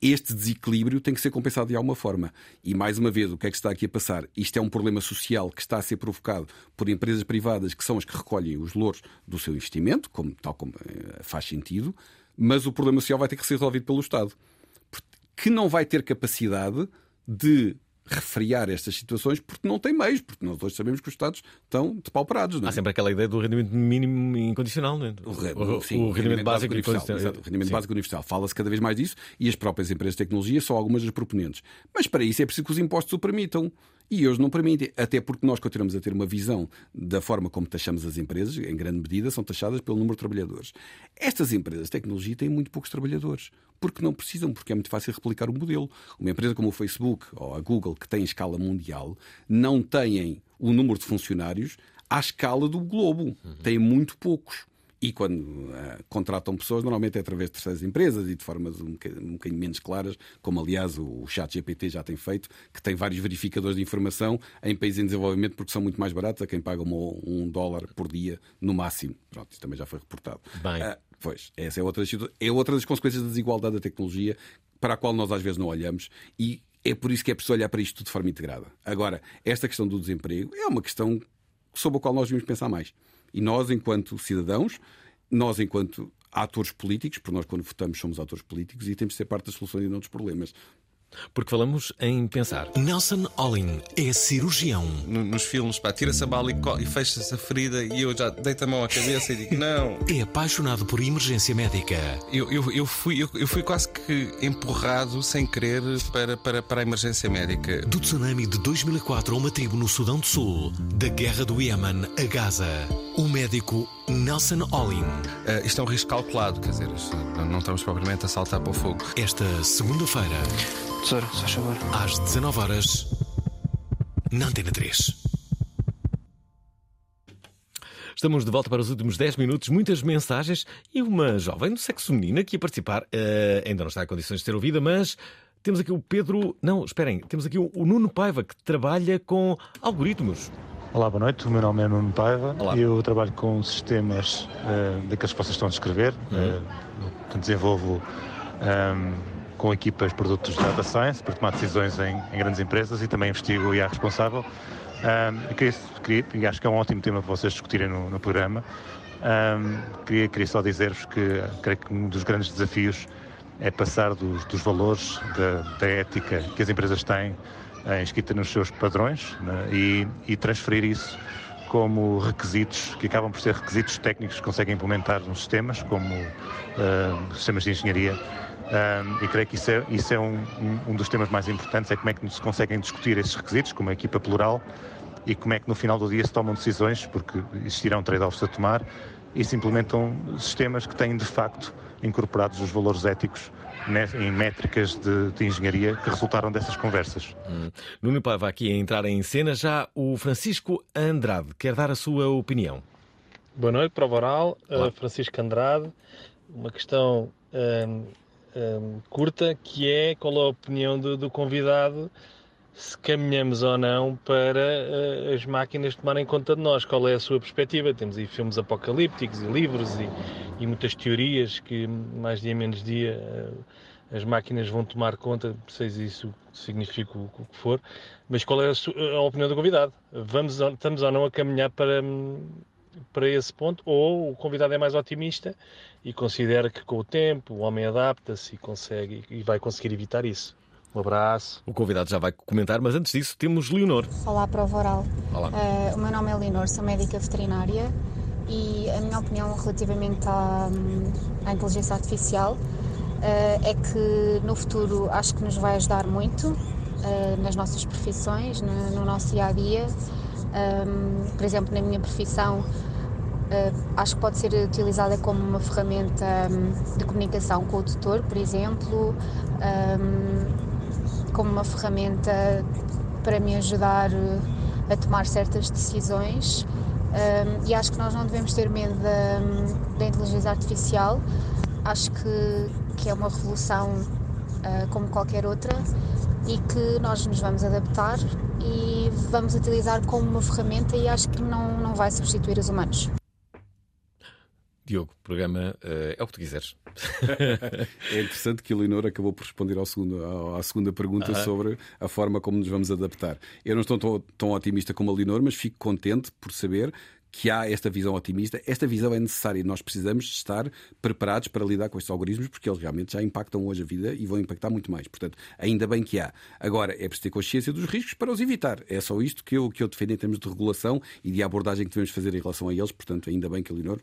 Este desequilíbrio tem que ser compensado de alguma forma. E mais uma vez, o que é que está aqui a passar? Isto é um problema social que está a ser provocado por empresas privadas que são as que recolhem os louros do seu investimento, como, tal como eh, faz sentido, mas o problema social vai ter que ser resolvido pelo Estado, que não vai ter capacidade de refriar estas situações porque não tem meios, porque nós hoje sabemos que os Estados estão depauperados. Não é? Há sempre aquela ideia do rendimento mínimo incondicional, não é? O, re- O- sim, o rendimento básico universal. exato, o rendimento Sim. básico universal. Fala-se cada vez mais disso e as próprias empresas de tecnologia são algumas das proponentes. Mas para isso é preciso que os impostos o permitam. E hoje não permitem, até porque nós continuamos a ter uma visão da forma como taxamos as empresas, em grande medida são taxadas pelo número de trabalhadores. Estas empresas de tecnologia têm muito poucos trabalhadores, porque não precisam, porque é muito fácil replicar o modelo. Uma empresa como o Facebook ou a Google, que tem escala mundial, não têm o número de funcionários à escala do globo. Têm muito poucos. E quando uh, contratam pessoas, normalmente é através de terceiras empresas e de formas um bocadinho, um bocadinho menos claras, como aliás o, o chat GPT já tem feito, que tem vários verificadores de informação em países em desenvolvimento porque são muito mais baratos a quem paga um, um dólar por dia no máximo. Pronto, isso também já foi reportado. Bem. Uh, pois, essa é outra, é outra das consequências da desigualdade da tecnologia para a qual nós às vezes não olhamos e é por isso que é preciso olhar para isto de forma integrada. Agora, esta questão do desemprego é uma questão sobre a qual nós devemos pensar mais. E nós, enquanto cidadãos, nós, enquanto atores políticos, porque nós, quando votamos, somos atores políticos e temos de ser parte das soluções e não dos problemas. Porque falamos em pensar. Nelson Olin é cirurgião. Nos filmes, pá, tira-se a bala e, e fecha-se a ferida e eu já deito a mão à cabeça e digo não. É apaixonado por emergência médica. Eu, eu, eu, fui, eu, eu fui quase que empurrado sem querer para, para, para a emergência médica. Do tsunami de 2004 a uma tribo no Sudão do Sul, da guerra do Iémen a Gaza, o médico Nelson Olin. Uh, isto é um risco calculado, quer dizer, não estamos propriamente a saltar para o fogo. Esta segunda-feira. Tesouro, só favor. Às 19 horas na Antena 3. Estamos de volta para os últimos 10 minutos, muitas mensagens e uma jovem do sexo feminino aqui a participar. Uh, ainda não está em condições de ser ouvida, mas temos aqui o Pedro. Não, esperem, temos aqui o Nuno Paiva que trabalha com algoritmos. Olá, boa noite. O meu nome é Nuno Paiva. Olá. Eu trabalho com sistemas uh, daqueles que vocês estão a descrever. Uhum. Uh, desenvolvo um, com equipas produtos de data science para tomar decisões em, em grandes empresas e também investigo e é responsável. Um, queria, queria, e acho que é um ótimo tema para vocês discutirem no, no programa. Um, queria, queria só dizer-vos que creio que um dos grandes desafios é passar dos, dos valores da, da ética que as empresas têm inscrita nos seus padrões né, e, e transferir isso como requisitos, que acabam por ser requisitos técnicos que conseguem implementar nos sistemas, como uh, sistemas de engenharia. Um, e creio que isso é, isso é um, um, dos temas mais importantes, é como é que se conseguem discutir esses requisitos, como uma equipa plural, e como é que no final do dia se tomam decisões, porque existirão trade-offs a tomar, e se implementam sistemas que têm de facto incorporados os valores éticos em métricas de, de, engenharia que resultaram dessas conversas. Hum. Nuno Paiva aqui a entrar em cena, já o Francisco Andrade quer dar a sua opinião. Boa noite, prova oral. Uh, Francisco Andrade, uma questão um, um, curta que é qual a opinião do, do convidado se caminhamos ou não para uh, as máquinas tomarem conta de nós. Qual é a sua perspectiva? Temos aí filmes apocalípticos e livros e, e muitas teorias que mais dia menos dia uh, as máquinas vão tomar conta, seja isso significa o, que for. Mas qual é a, sua, a opinião do convidado? Vamos, estamos ou não a caminhar para, para esse ponto? Ou o convidado é mais otimista e considera que com o tempo o homem adapta-se e consegue e vai conseguir evitar isso? Um abraço. O convidado já vai comentar, mas antes disso temos Leonor. Olá, prova oral. Olá. Uh, o meu nome é Leonor, sou médica veterinária e a minha opinião relativamente à, à inteligência artificial uh, é que no futuro acho que nos vai ajudar muito uh, nas nossas profissões, no, no, nosso dia a dia. Um, por exemplo, na minha profissão, acho que pode ser utilizada como uma ferramenta um, de comunicação com o tutor, por exemplo. Um, como uma ferramenta para me ajudar eh, a tomar certas decisões. Um, e acho que nós não devemos ter medo da, da inteligência artificial. Acho que, que é uma revolução uh, como qualquer outra e que nós nos vamos adaptar e vamos utilizar como uma ferramenta e acho que não, não vai substituir os humanos. Diogo, o programa uh, é o que tu quiseres. é interessante que a Leonor acabou por responder ao segundo, à segunda pergunta sobre a forma como nos vamos adaptar. Eu não estou tão, tão otimista como a Leonor, mas fico contente por saber que há esta visão otimista. Esta visão é necessária e nós precisamos estar preparados para lidar com estes algoritmos porque eles realmente já impactam hoje a vida e vão impactar muito mais. Portanto, ainda bem que há. Agora, é preciso ter consciência dos riscos para os evitar. É só isto que eu, que eu defendo em termos de regulação e de abordagem que devemos fazer em relação a eles. Portanto, ainda bem que a Leonor,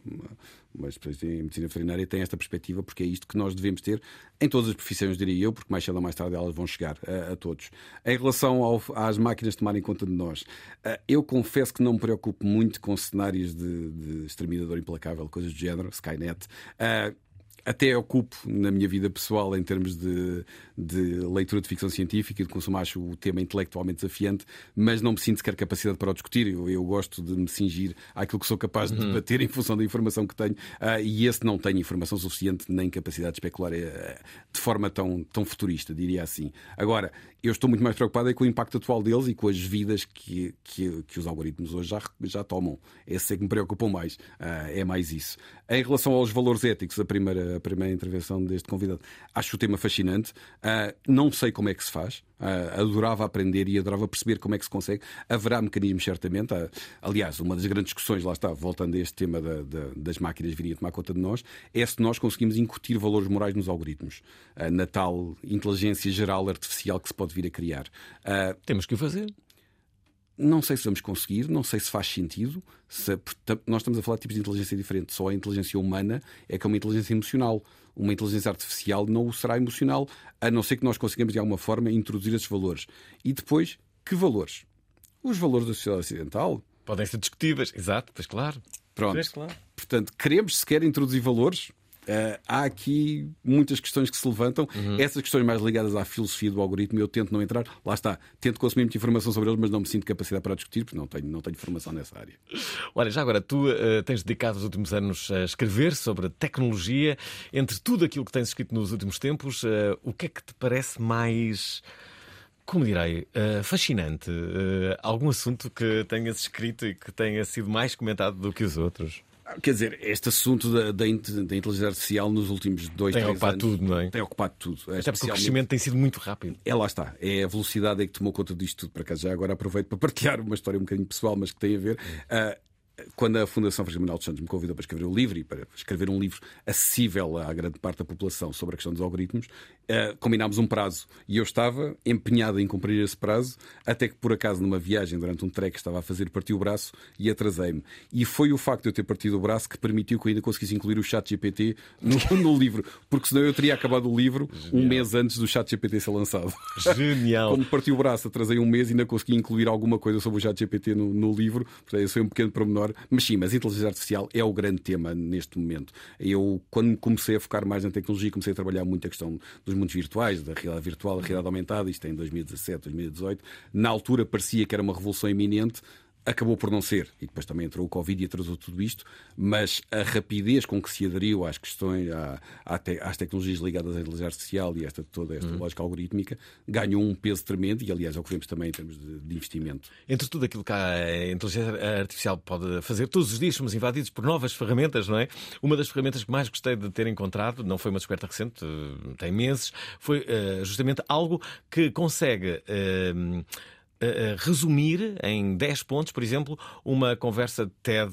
uma especialista em medicina veterinária, tem esta perspectiva porque é isto que nós devemos ter em todas as profissões, diria eu, porque mais cedo ou mais tarde elas vão chegar a, a todos. Em relação ao, às máquinas tomarem conta de nós, eh, eu confesso que não me preocupo muito com cenários de, de exterminador implacável, coisas do género, Skynet. Uh, até ocupo na minha vida pessoal em termos de, de leitura de ficção científica e de consumo, acho o tema intelectualmente desafiante, mas não me sinto sequer capacidade para o discutir. Eu, eu gosto de me cingir àquilo que sou capaz de Uhum. debater em função da informação que tenho, ah, e esse não tem informação suficiente nem capacidade de especular eh, de forma tão, tão futurista, diria assim. Agora, eu estou muito mais preocupado é com o impacto atual deles e com as vidas que, que, que os algoritmos hoje já, já tomam. Esse é que me preocupam mais. Ah, é mais isso. Em relação aos valores éticos, a primeira, a primeira intervenção deste convidado, acho o tema fascinante. Ah, não sei como é que se faz. Ah, adorava aprender e adorava perceber como é que se consegue. Haverá mecanismos, certamente. Ah, aliás, uma das grandes discussões, lá está, voltando a este tema da- da- das máquinas virem a tomar conta de nós, é se nós conseguimos incutir valores morais nos algoritmos, na tal inteligência geral artificial que se pode vir a criar. Temos que o fazer. Não sei se vamos conseguir, não sei se faz sentido. se- portanto, nós estamos a falar de tipos de inteligência diferentes. Só a inteligência humana é que é uma inteligência emocional. Uma inteligência artificial não o será emocional, a não ser que nós consigamos de alguma forma introduzir esses valores. E depois, que valores? Os valores da sociedade ocidental? Podem ser discutíveis, exato, pois claro. Pronto. Pois, claro. Portanto, queremos sequer introduzir valores? Ah, há aqui muitas questões que se levantam. Uhum. Essas questões mais ligadas à filosofia do algoritmo, eu tento não entrar. Lá está, tento consumir muita informação sobre eles, mas não me sinto capacidade para discutir, porque não tenho, não tenho formação nessa área. Olha, já agora, tu eh, tens dedicado os últimos anos a escrever sobre tecnologia. Entre tudo aquilo que tens escrito nos últimos tempos, eh, o que é que te parece mais. Como direi, fascinante? Algum assunto que tenhas escrito e que tenha sido mais comentado do que os outros? Quer dizer, este assunto da, da, inte- da inteligência artificial nos últimos dois, Tem três ocupado anos tudo, não é? Tem ocupado tudo. Até porque o crescimento tem sido muito rápido. É lá está, é a velocidade é que tomou conta disto tudo para cá. Já agora aproveito para partilhar uma história um bocadinho pessoal, mas que tem a ver. Ah, quando a Fundação Francisco Manuel dos Santos me convidou para escrever o livro e para escrever um livro acessível à grande parte da população sobre a questão dos algoritmos, ah, combinámos um prazo e eu estava empenhado em cumprir esse prazo, até que por acaso numa viagem durante um trek que estava a fazer, parti o braço e atrasei-me. E foi o facto de eu ter partido o braço que permitiu que eu ainda conseguisse incluir o chat GPT no, no livro, porque senão eu teria acabado o livro um mês antes do chat GPT ser lançado. Genial. Como parti o braço, atrasei um mês e ainda consegui incluir alguma coisa sobre o chat GPT no, no livro. Portanto, esse foi um pequeno pormenor. Mas sim, mas inteligência artificial é o grande tema neste momento. Eu, quando comecei a focar mais na tecnologia, comecei a trabalhar muito a questão dos mundos virtuais, da realidade virtual, da realidade aumentada, isto é em 2017, 2018. Na altura parecia que era uma revolução iminente. Acabou por não ser, e depois também entrou o Covid e atrasou tudo isto, mas a rapidez com que se aderiu às questões, à- à te- às tecnologias ligadas à inteligência artificial e esta, toda esta lógica algorítmica ganhou um peso tremendo, e aliás é o que vemos também em termos de, de investimento. Entre tudo aquilo que a inteligência artificial pode fazer, todos os dias somos invadidos por novas ferramentas, não é? Uma das ferramentas que mais gostei de ter encontrado, não foi uma descoberta recente, eh, tem meses, foi eh, justamente algo que consegue. eh, resumir em 10 pontos, por exemplo, uma conversa de TED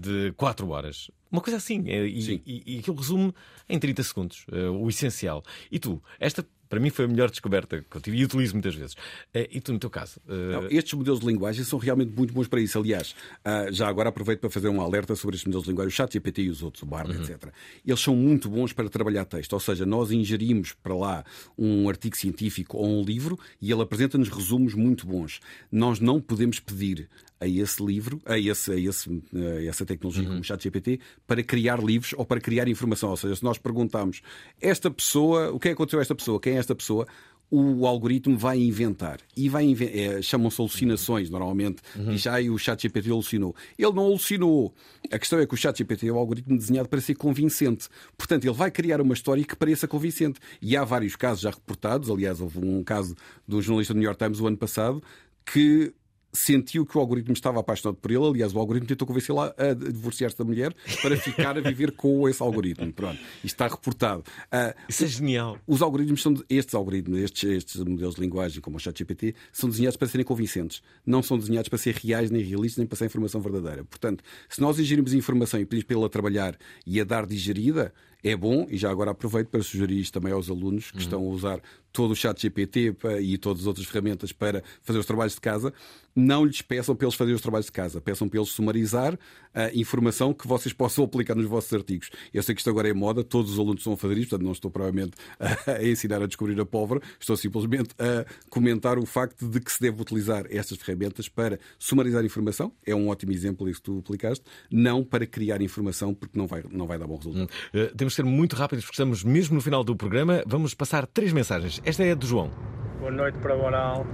de 4 horas. Uma coisa assim. eh, E, e, e aquilo resume em 30 segundos eh, o essencial. E tu, esta para mim foi a melhor descoberta que eu tive e utilizo muitas vezes. Eh, E tu, no teu caso? eh, Não, estes modelos de linguagem são realmente muito bons para isso. Aliás, ah, já agora aproveito para fazer um alerta sobre estes modelos de linguagem, o ChatGPT e os outros, o Bard, etc. Eles são muito bons para trabalhar texto, ou seja, nós ingerimos para lá um artigo científico ou um livro e ele apresenta-nos resumos muito bons. Nós não podemos pedir a esse livro, a, esse, a, esse, a essa tecnologia como o ChatGPT, para criar livros ou para criar informação. Ou seja, se nós perguntarmos esta pessoa, o que é que aconteceu a esta pessoa, quem é esta pessoa, o algoritmo vai inventar. E vai inven é, chamam-se alucinações, normalmente. Diz, ah, o ChatGPT alucinou. Ele não alucinou. A questão é que o ChatGPT é um algoritmo desenhado para ser convincente. Portanto, ele vai criar uma história que pareça convincente. E há vários casos já reportados. Aliás, houve um caso de um jornalista do New York Times o ano passado que sentiu que o algoritmo estava apaixonado por ele. Aliás, o algoritmo tentou convencê-la a divorciar-se da mulher para ficar a viver com esse algoritmo. Pronto, isto está reportado. Ah, Isso é genial. Os algoritmos são estes algoritmos, estes, estes modelos de linguagem, como o ChatGPT, são desenhados para serem convincentes. Não são desenhados para ser reais, nem realistas, nem para ser informação verdadeira. Portanto, se nós ingerimos informação e pedimos para ele a trabalhar e a dar digerida, é bom, e já agora aproveito para sugerir isto também aos alunos que estão a usar todo o chat GPT e todas as outras ferramentas para fazer os trabalhos de casa, não lhes peçam para eles fazerem os trabalhos de casa, peçam para eles sumarizar a informação que vocês possam aplicar nos vossos artigos. Eu sei que isto agora é moda, todos os alunos estão a fazer isto, portanto não estou provavelmente a ensinar a descobrir a pólvora, estou simplesmente a comentar o facto de que se deve utilizar estas ferramentas para sumarizar informação, é um ótimo exemplo isso que tu aplicaste, não para criar informação, porque não vai, não vai dar bom resultado. Eh, temos ser muito rápidos porque estamos mesmo no final do programa. Vamos passar três mensagens. Esta é a do João. Boa noite para o oral.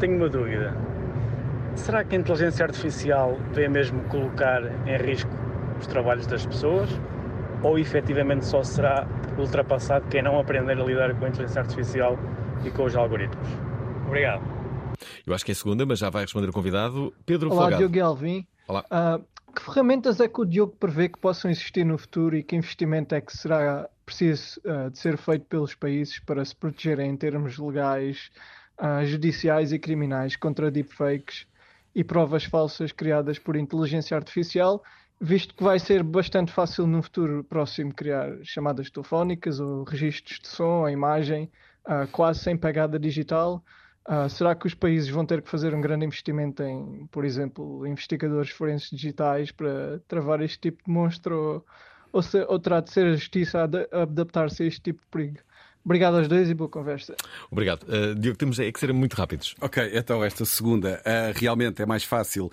Tenho uma dúvida. Será que a inteligência artificial vem mesmo colocar em risco os trabalhos das pessoas? Ou efetivamente só será ultrapassado quem não aprender a lidar com a inteligência artificial e com os algoritmos? Obrigado. Eu acho que é a segunda, mas já vai responder o convidado. Pedro Olá, Folgado. Diogo Alvim. Olá. Uh, que ferramentas é que o Diogo prevê que possam existir no futuro e que investimento é que será preciso uh, de ser feito pelos países para se protegerem em termos legais, uh, judiciais e criminais contra deepfakes e provas falsas criadas por inteligência artificial, visto que vai ser bastante fácil no futuro próximo criar chamadas telefónicas ou registros de som ou imagem quase sem pegada digital. Uh, será que os países vão ter que fazer um grande investimento em, por exemplo, investigadores forenses digitais para travar este tipo de monstro? Ou, ou, se, ou terá de ser a justiça a, adaptar-se a este tipo de perigo? Obrigado aos dois e boa conversa. Obrigado. Uh, Diogo, temos é que ser muito rápidos. Ok, então esta segunda uh, realmente é mais fácil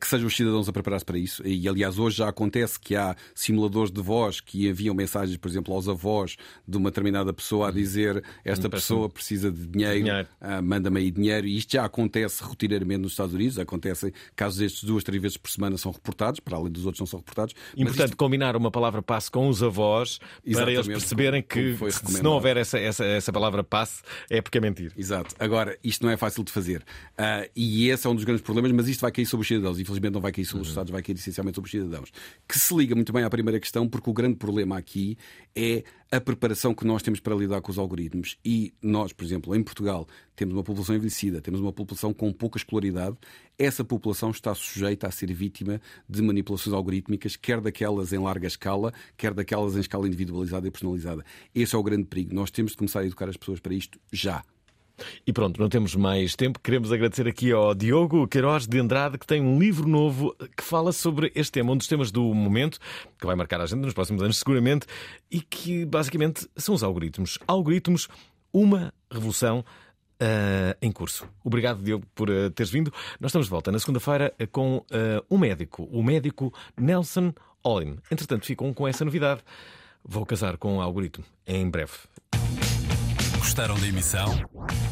que sejam os cidadãos a preparar-se para isso. E aliás, hoje já acontece que há simuladores de voz que enviam mensagens, por exemplo, aos avós de uma determinada pessoa a dizer esta pessoa precisa de dinheiro, dinheiro. manda-me aí dinheiro. E isto já acontece rotineiramente nos Estados Unidos. Acontecem casos destes duas, três vezes por semana são reportados, para além dos outros não são reportados. Importante isto... combinar uma palavra passe com os avós Exatamente, para eles perceberem que se não houver essa, essa, essa palavra passe é porque é mentir. Exato. Agora, isto não é fácil de fazer. Uh, e esse é um dos grandes problemas, mas isto vai cair sobre os cidadãos. Infelizmente não vai cair sobre os Estados, vai cair essencialmente sobre os cidadãos. Que se liga muito bem à primeira questão, porque o grande problema aqui é a preparação que nós temos para lidar com os algoritmos. E nós, por exemplo, em Portugal, temos uma população envelhecida, temos uma população com pouca escolaridade. Essa população está sujeita a ser vítima de manipulações algorítmicas, quer daquelas em larga escala, quer daquelas em escala individualizada e personalizada. Esse é o grande perigo. Nós temos de começar a educar as pessoas para isto já. E pronto, não temos mais tempo. Queremos agradecer aqui ao Diogo Queiroz de Andrade, que tem um livro novo que fala sobre este tema, um dos temas do momento, que vai marcar a gente nos próximos anos, seguramente, e que basicamente são os algoritmos. Algoritmos, uma revolução. Uh, em curso. Obrigado, Diogo, por uh, teres vindo. Nós estamos de volta na segunda-feira com uh, um médico, o médico Nelson Olin. Entretanto, ficam com essa novidade. Vou casar com o algoritmo em breve. Gostaram da emissão?